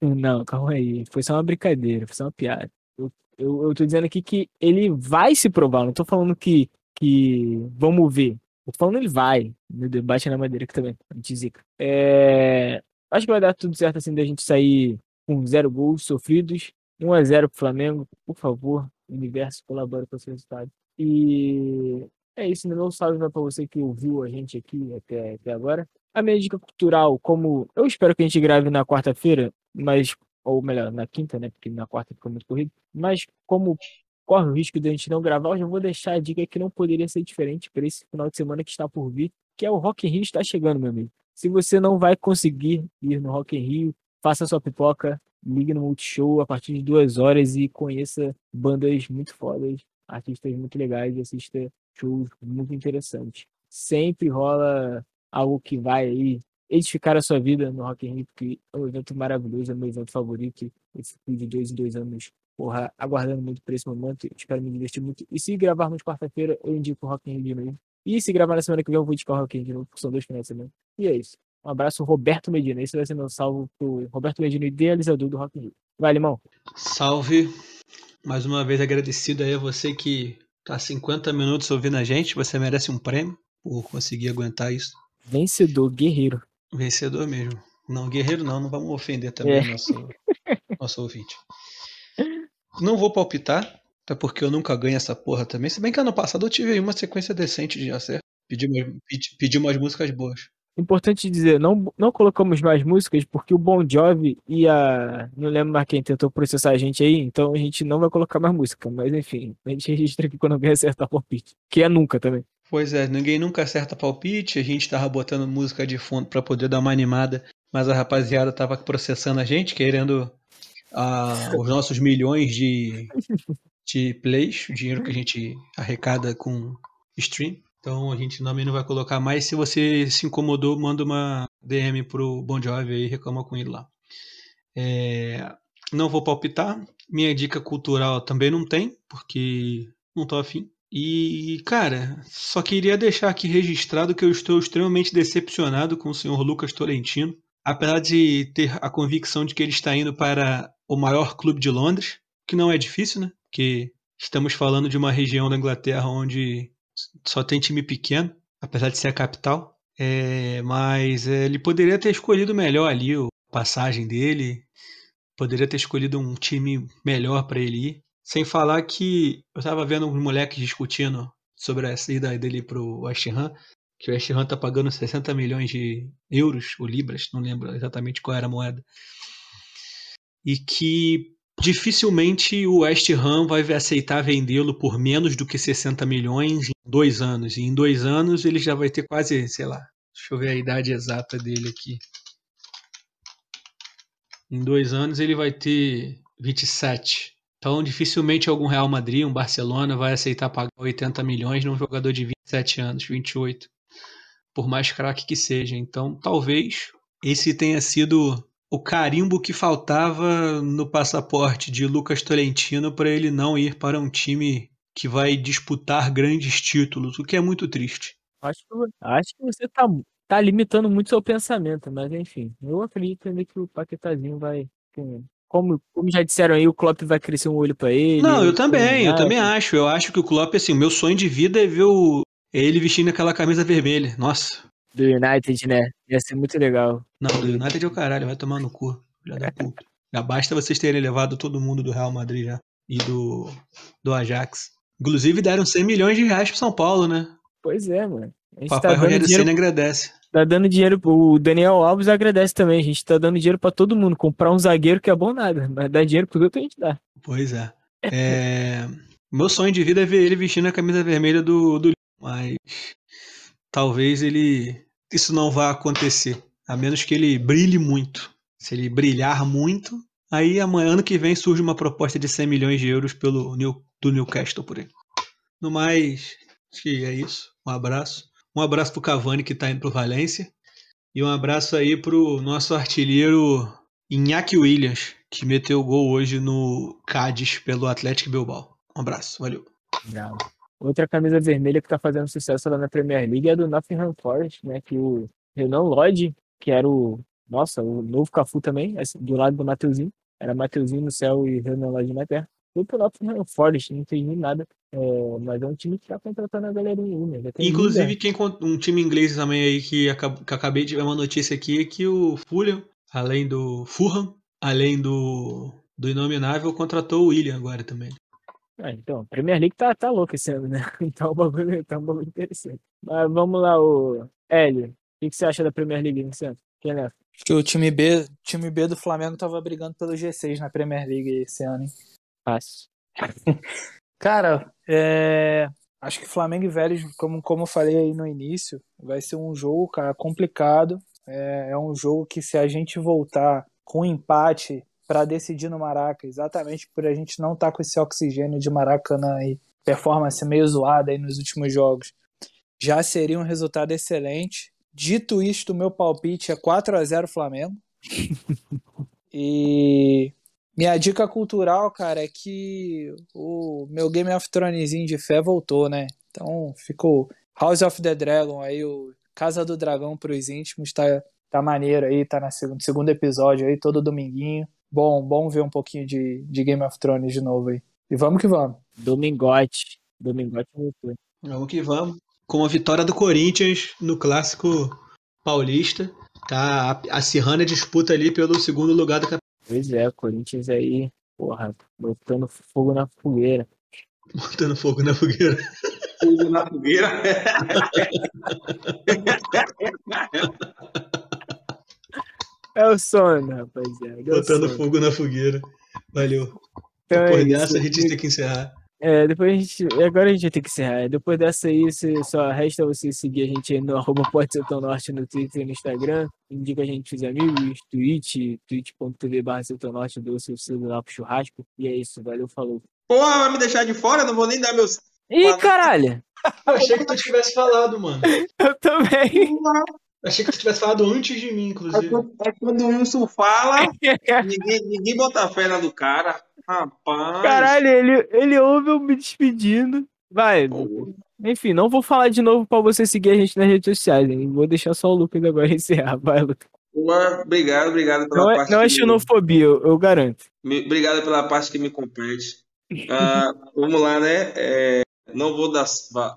Não, calma aí. Foi só uma brincadeira, foi só uma piada. Eu, eu, eu tô dizendo aqui que ele vai se provar, não tô falando que, que vamos ver. Tô falando ele vai. Meu Deus, bate na madeira aqui também. A gente zica. É... Acho que vai dar tudo certo assim da gente sair com zero gols sofridos. 1 a 0 pro Flamengo. Por favor, universo colabora com esse resultado. E é isso, meu salve vai para você que ouviu a gente aqui até, até agora. A minha dica cultural, como eu espero que a gente grave na quarta-feira, mas ou melhor, na quinta, né? Porque na quarta ficou muito corrido. Mas como corre o risco de a gente não gravar, eu já vou deixar a dica que não poderia ser diferente para esse final de semana que está por vir, que é o Rock in Rio está chegando, meu amigo. Se você não vai conseguir ir no Rock in Rio, faça sua pipoca, ligue no Multishow a partir de duas horas e conheça bandas muito fodas, artistas muito legais e assista shows muito interessantes. Sempre rola algo que vai edificar a sua vida no Rock in Rio, porque é um evento maravilhoso, é meu evento favorito. Eu fui de dois em dois anos, porra, aguardando muito por esse momento. Espero me divertir muito. E se gravarmos quarta-feira, eu indico o Rock in Rio de novo. E se gravar na semana que vem, eu vou indicar o Rock in Rio de novo, porque são dois finais de semana. E é isso. Um abraço, Roberto Medina. Esse vai ser meu salvo pro Roberto Medina, idealizador do Rock in Rio. Vai, Limão. Salve. Mais uma vez agradecido aí a você que Tá 50 minutos ouvindo a gente, você merece um prêmio por conseguir aguentar isso. Vencedor, guerreiro. Vencedor mesmo. Não, guerreiro não, não vamos ofender também é. nosso, nosso ouvinte. Não vou palpitar, até porque eu nunca ganho essa porra também. Se bem que ano passado eu tive uma sequência decente de acerto. Pedi, pedi, pedi umas músicas boas. Importante dizer, não, não colocamos mais músicas porque o Bon Jovi e a. Não lembro mais quem tentou processar a gente aí, então a gente não vai colocar mais música. Mas enfim, a gente registra aqui quando alguém acerta palpite. Que é nunca também. Pois é, ninguém nunca acerta palpite, a gente tava botando música de fundo para poder dar uma animada, mas a rapaziada tava processando a gente, querendo uh, os nossos milhões de, de plays, o dinheiro que a gente arrecada com stream. Então a gente também não vai colocar mais. Se você se incomodou, manda uma DM pro Bon Jovi aí e reclama com ele lá. É, não vou palpitar. Minha dica cultural também não tem, porque não tô afim. E, cara, só queria deixar aqui registrado que eu estou extremamente decepcionado com o senhor Lucas Tolentino. Apesar de ter a convicção de que ele está indo para o maior clube de Londres, que não é difícil, né? Porque estamos falando de uma região da Inglaterra onde só tem time pequeno, apesar de ser a capital. É, mas é, ele poderia ter escolhido melhor ali a passagem dele, poderia ter escolhido um time melhor para ele ir. Sem falar que eu estava vendo uns moleques discutindo sobre a saída dele pro West Ham, que o West Ham tá pagando 60 milhões de euros ou libras, não lembro exatamente qual era a moeda. E que dificilmente o West Ham vai aceitar vendê-lo por menos do que 60 milhões em dois anos. E em dois anos ele já vai ter quase, sei lá, deixa eu ver a idade exata dele aqui. Em dois anos ele vai ter 27. Então dificilmente algum Real Madrid, um Barcelona vai aceitar pagar 80 milhões num jogador de 27 anos, 28. Por mais craque que seja. Então talvez esse tenha sido o carimbo que faltava no passaporte de Lucas Tolentino para ele não ir para um time que vai disputar grandes títulos, o que é muito triste. Acho que, acho que você tá, tá limitando muito seu pensamento, mas enfim, eu acredito ainda que o Paquetazinho vai. Como, como já disseram aí, o Klopp vai crescer um olho para ele. Não, eu também, eu também acho. Eu acho que o Klopp, assim, o meu sonho de vida é ver o, ele vestindo aquela camisa vermelha. Nossa, do United, né? Ia ser muito legal. Não, do United é o caralho, vai tomar no cu. Filha da puta. Já basta vocês terem levado todo mundo do Real Madrid já. E do, do Ajax. Inclusive deram 100 milhões de reais pro São Paulo, né? Pois é, mano. Papai tá Rogério dinheiro... Senna agradece. Tá dando dinheiro. O Daniel Alves agradece também. A gente tá dando dinheiro para todo mundo. Comprar um zagueiro que é bom nada. Mas dar dinheiro pro outro a gente dá. Pois é. é... Meu sonho de vida é ver ele vestindo a camisa vermelha do, do mas talvez ele isso não vai acontecer, a menos que ele brilhe muito. Se ele brilhar muito, aí amanhã, ano que vem, surge uma proposta de 100 milhões de euros pelo New, do Newcastle por aí. No mais, acho que é isso. Um abraço. Um abraço pro Cavani que tá indo pro Valência. E um abraço aí pro nosso artilheiro Iñaki Williams, que meteu gol hoje no Cádiz pelo Atlético Bilbao. Um abraço, valeu. Obrigado. Outra camisa vermelha que tá fazendo sucesso lá na Premier League é do Nottingham Forest, né? Que o Renan Lodge, que era o. Nossa, o novo Cafu também, do lado do Mateuzinho. Era Mateuzinho no céu e Renan Lodge na terra. Pro Nottingham Forest, não entendi nada. É, mas é um time que tá contratando a galerinha aí, né? Inclusive, quem, um time inglês também aí que, que acabei de ver uma notícia aqui é que o Fulham, além do Fulham, além do, do Inominável, contratou o William agora também. Ah, então, a Premier League tá, tá louca esse ano, né? Então o bagulho tá um bagulho interessante. Mas vamos lá, o Hélio. O que, que você acha da Premier League esse ano? Quem é? Acho que o time B, time B do Flamengo tava brigando pelo G6 na Premier League esse ano, hein? Fácil. Cara, é... acho que Flamengo e Vélez, como, como eu falei aí no início, vai ser um jogo, cara, complicado. É, é um jogo que se a gente voltar com um empate para decidir no Maraca, exatamente por a gente não estar tá com esse oxigênio de Maracanã e performance meio zoada aí nos últimos jogos. Já seria um resultado excelente. Dito isto, o meu palpite é 4 a 0 Flamengo. e minha dica cultural, cara, é que o meu Game of Thronesinho de fé voltou, né? Então ficou House of the Dragon aí, o Casa do Dragão pros íntimos, tá, tá maneiro aí, tá no segundo, segundo episódio aí, todo dominguinho bom, bom ver um pouquinho de, de Game of Thrones de novo aí. E vamos que vamos. Domingote. Domingote foi. Vamos que vamos. Com a vitória do Corinthians no clássico paulista, tá acirrando a disputa ali pelo segundo lugar do campeonato. Pois é, o Corinthians aí, porra, botando fogo na fogueira. Botando fogo na fogueira. Fogo na fogueira. É o sono, rapaziada. É Botando fogo na fogueira. Valeu. Então depois é dessa, a gente tem que encerrar. É, depois a gente. Agora a gente vai ter que encerrar. Depois dessa aí, só resta você seguir a gente aí no arroba Norte no Twitter e no Instagram. Indica a gente os amigos, Twitch, twitch.tv barra Norte, do seu celular pro churrasco. E é isso, valeu, falou. Porra, vai me deixar de fora? Não vou nem dar meus Ih, caralho! Eu achei que tu tivesse falado, mano. Eu também. Achei que tu tivesse falado antes de mim, É inclusive. quando, é quando o Wilson fala, ninguém, ninguém bota fé na do cara. Rapaz. Caralho, ele, ele ouve eu me despedindo. Vai, Pô, enfim, não vou falar de novo pra você seguir a gente nas redes sociais, hein? Vou deixar só o Lucas agora encerrar. Vai, Lucas. pô, Obrigado, obrigado pela Não é, parte não é que- xenofobia, eu, eu garanto. Me- Obrigado pela parte que me compete. Ah, vamos lá, né? É, não vou dar,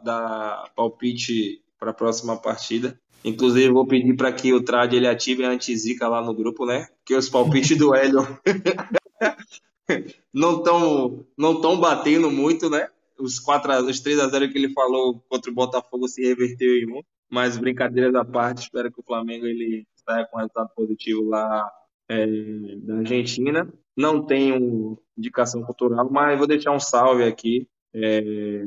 dar palpite para a próxima partida. Inclusive, vou pedir para que o Trad ele ative a anti-zica lá no grupo, né? Porque os palpites do Hélio não estão não tão batendo muito, né? Os, 4 a, os 3 a 0 que ele falou contra o Botafogo se reverteu em um. Mas brincadeiras à parte, espero que o Flamengo ele saia com resultado positivo lá é, da Argentina. Não tenho indicação cultural, mas vou deixar um salve aqui. É,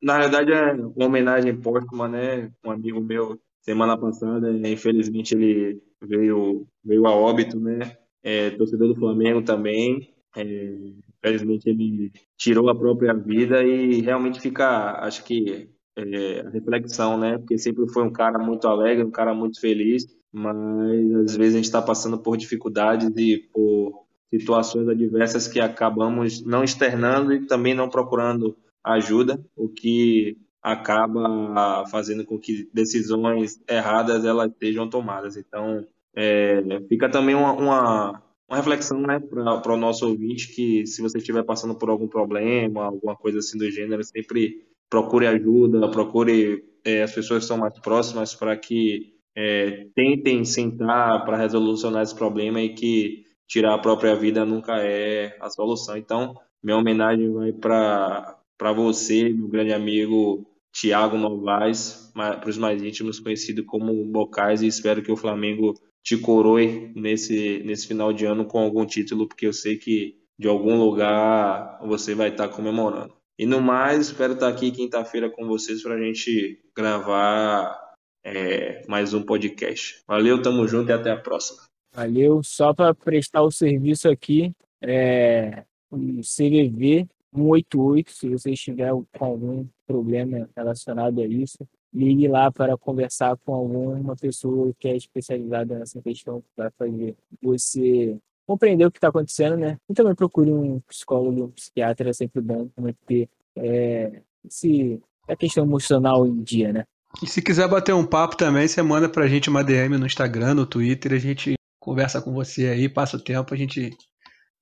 na verdade, é uma homenagem póstuma, né? Um amigo meu, semana passada, infelizmente, ele veio, veio a óbito, né? É, torcedor do Flamengo também. É, infelizmente, ele tirou a própria vida e realmente fica, acho que, é, a reflexão, né? Porque sempre foi um cara muito alegre, um cara muito feliz, mas às vezes a gente está passando por dificuldades e por situações adversas que acabamos não externando e também não procurando ajuda, o que acaba fazendo com que decisões erradas elas sejam tomadas. Então, é, fica também uma, uma, uma reflexão né, para o nosso ouvinte que se você estiver passando por algum problema, alguma coisa assim do gênero, sempre procure ajuda, procure é, as pessoas que são mais próximas para que é, tentem sentar para resolucionar esse problema e que tirar a própria vida nunca é a solução. Então, minha homenagem vai para você, meu grande amigo Tiago Novaes, para os mais íntimos, conhecido como Bocais, e espero que o Flamengo te coroe nesse, nesse final de ano com algum título, porque eu sei que de algum lugar você vai estar comemorando. E no mais, espero estar aqui quinta-feira com vocês para a gente gravar é, mais um podcast. Valeu, tamo junto e até a próxima. Valeu. Só para prestar o serviço aqui, é o CVV 188, se você estiver com algum problema relacionado a isso, ligue lá para conversar com alguma pessoa que é especializada nessa questão, que vai fazer você compreender o que está acontecendo, né? E também procure um psicólogo, um psiquiatra, é sempre bom também ter é, esse, a questão emocional em dia, né? E se quiser bater um papo também, você manda pra gente uma DM no Instagram, no Twitter, a gente conversa com você aí, passa o tempo, a gente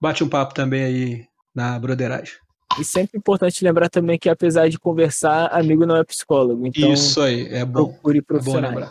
bate um papo também aí na broderagem. E sempre importante lembrar também que apesar de conversar, amigo não é psicólogo. Então Isso aí, é bom. procure É bom profissionais. lembrar.